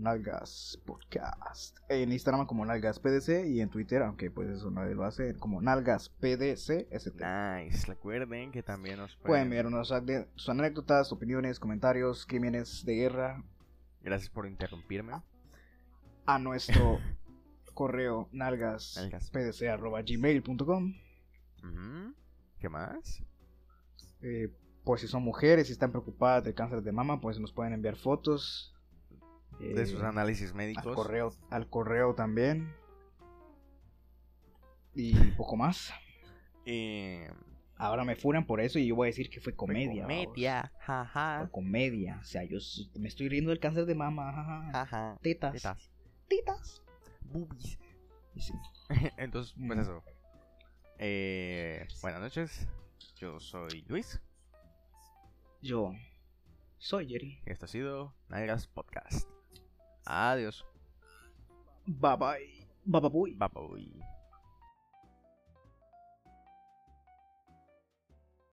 Nalgas Podcast. En Instagram como Nalgas PDC y en Twitter, aunque pues eso nadie lo hace, como Nalgas PDC ST. Nice. Recuerden que también nos Pueden pueden. enviarnos ade- sus anécdotas, opiniones, comentarios, crímenes de guerra Gracias por interrumpirme. a nuestro *laughs* correo Nalgas. nalgaspdc.gmail.com Ujú. ¿Qué más? eh, Por si son mujeres y están preocupadas del cáncer de mama, pues nos pueden enviar fotos. De eh, sus análisis al médicos. correo, al correo también. Y poco más. Eh, Ahora me furan por eso y yo voy a decir que fue comedia. Comedia. Jaja. Fue comedia. O sea, yo me estoy riendo del cáncer de mama. jaja. Jaja. Tetas. Tetas. Tetas. Boobies. Sí. *laughs* Entonces, pues eso. Eh, buenas noches. Yo soy Luis. Yo soy Jerry. Esto ha sido Nalgas Podcast. Adiós. Bye bye. Bye bye. Bye bye.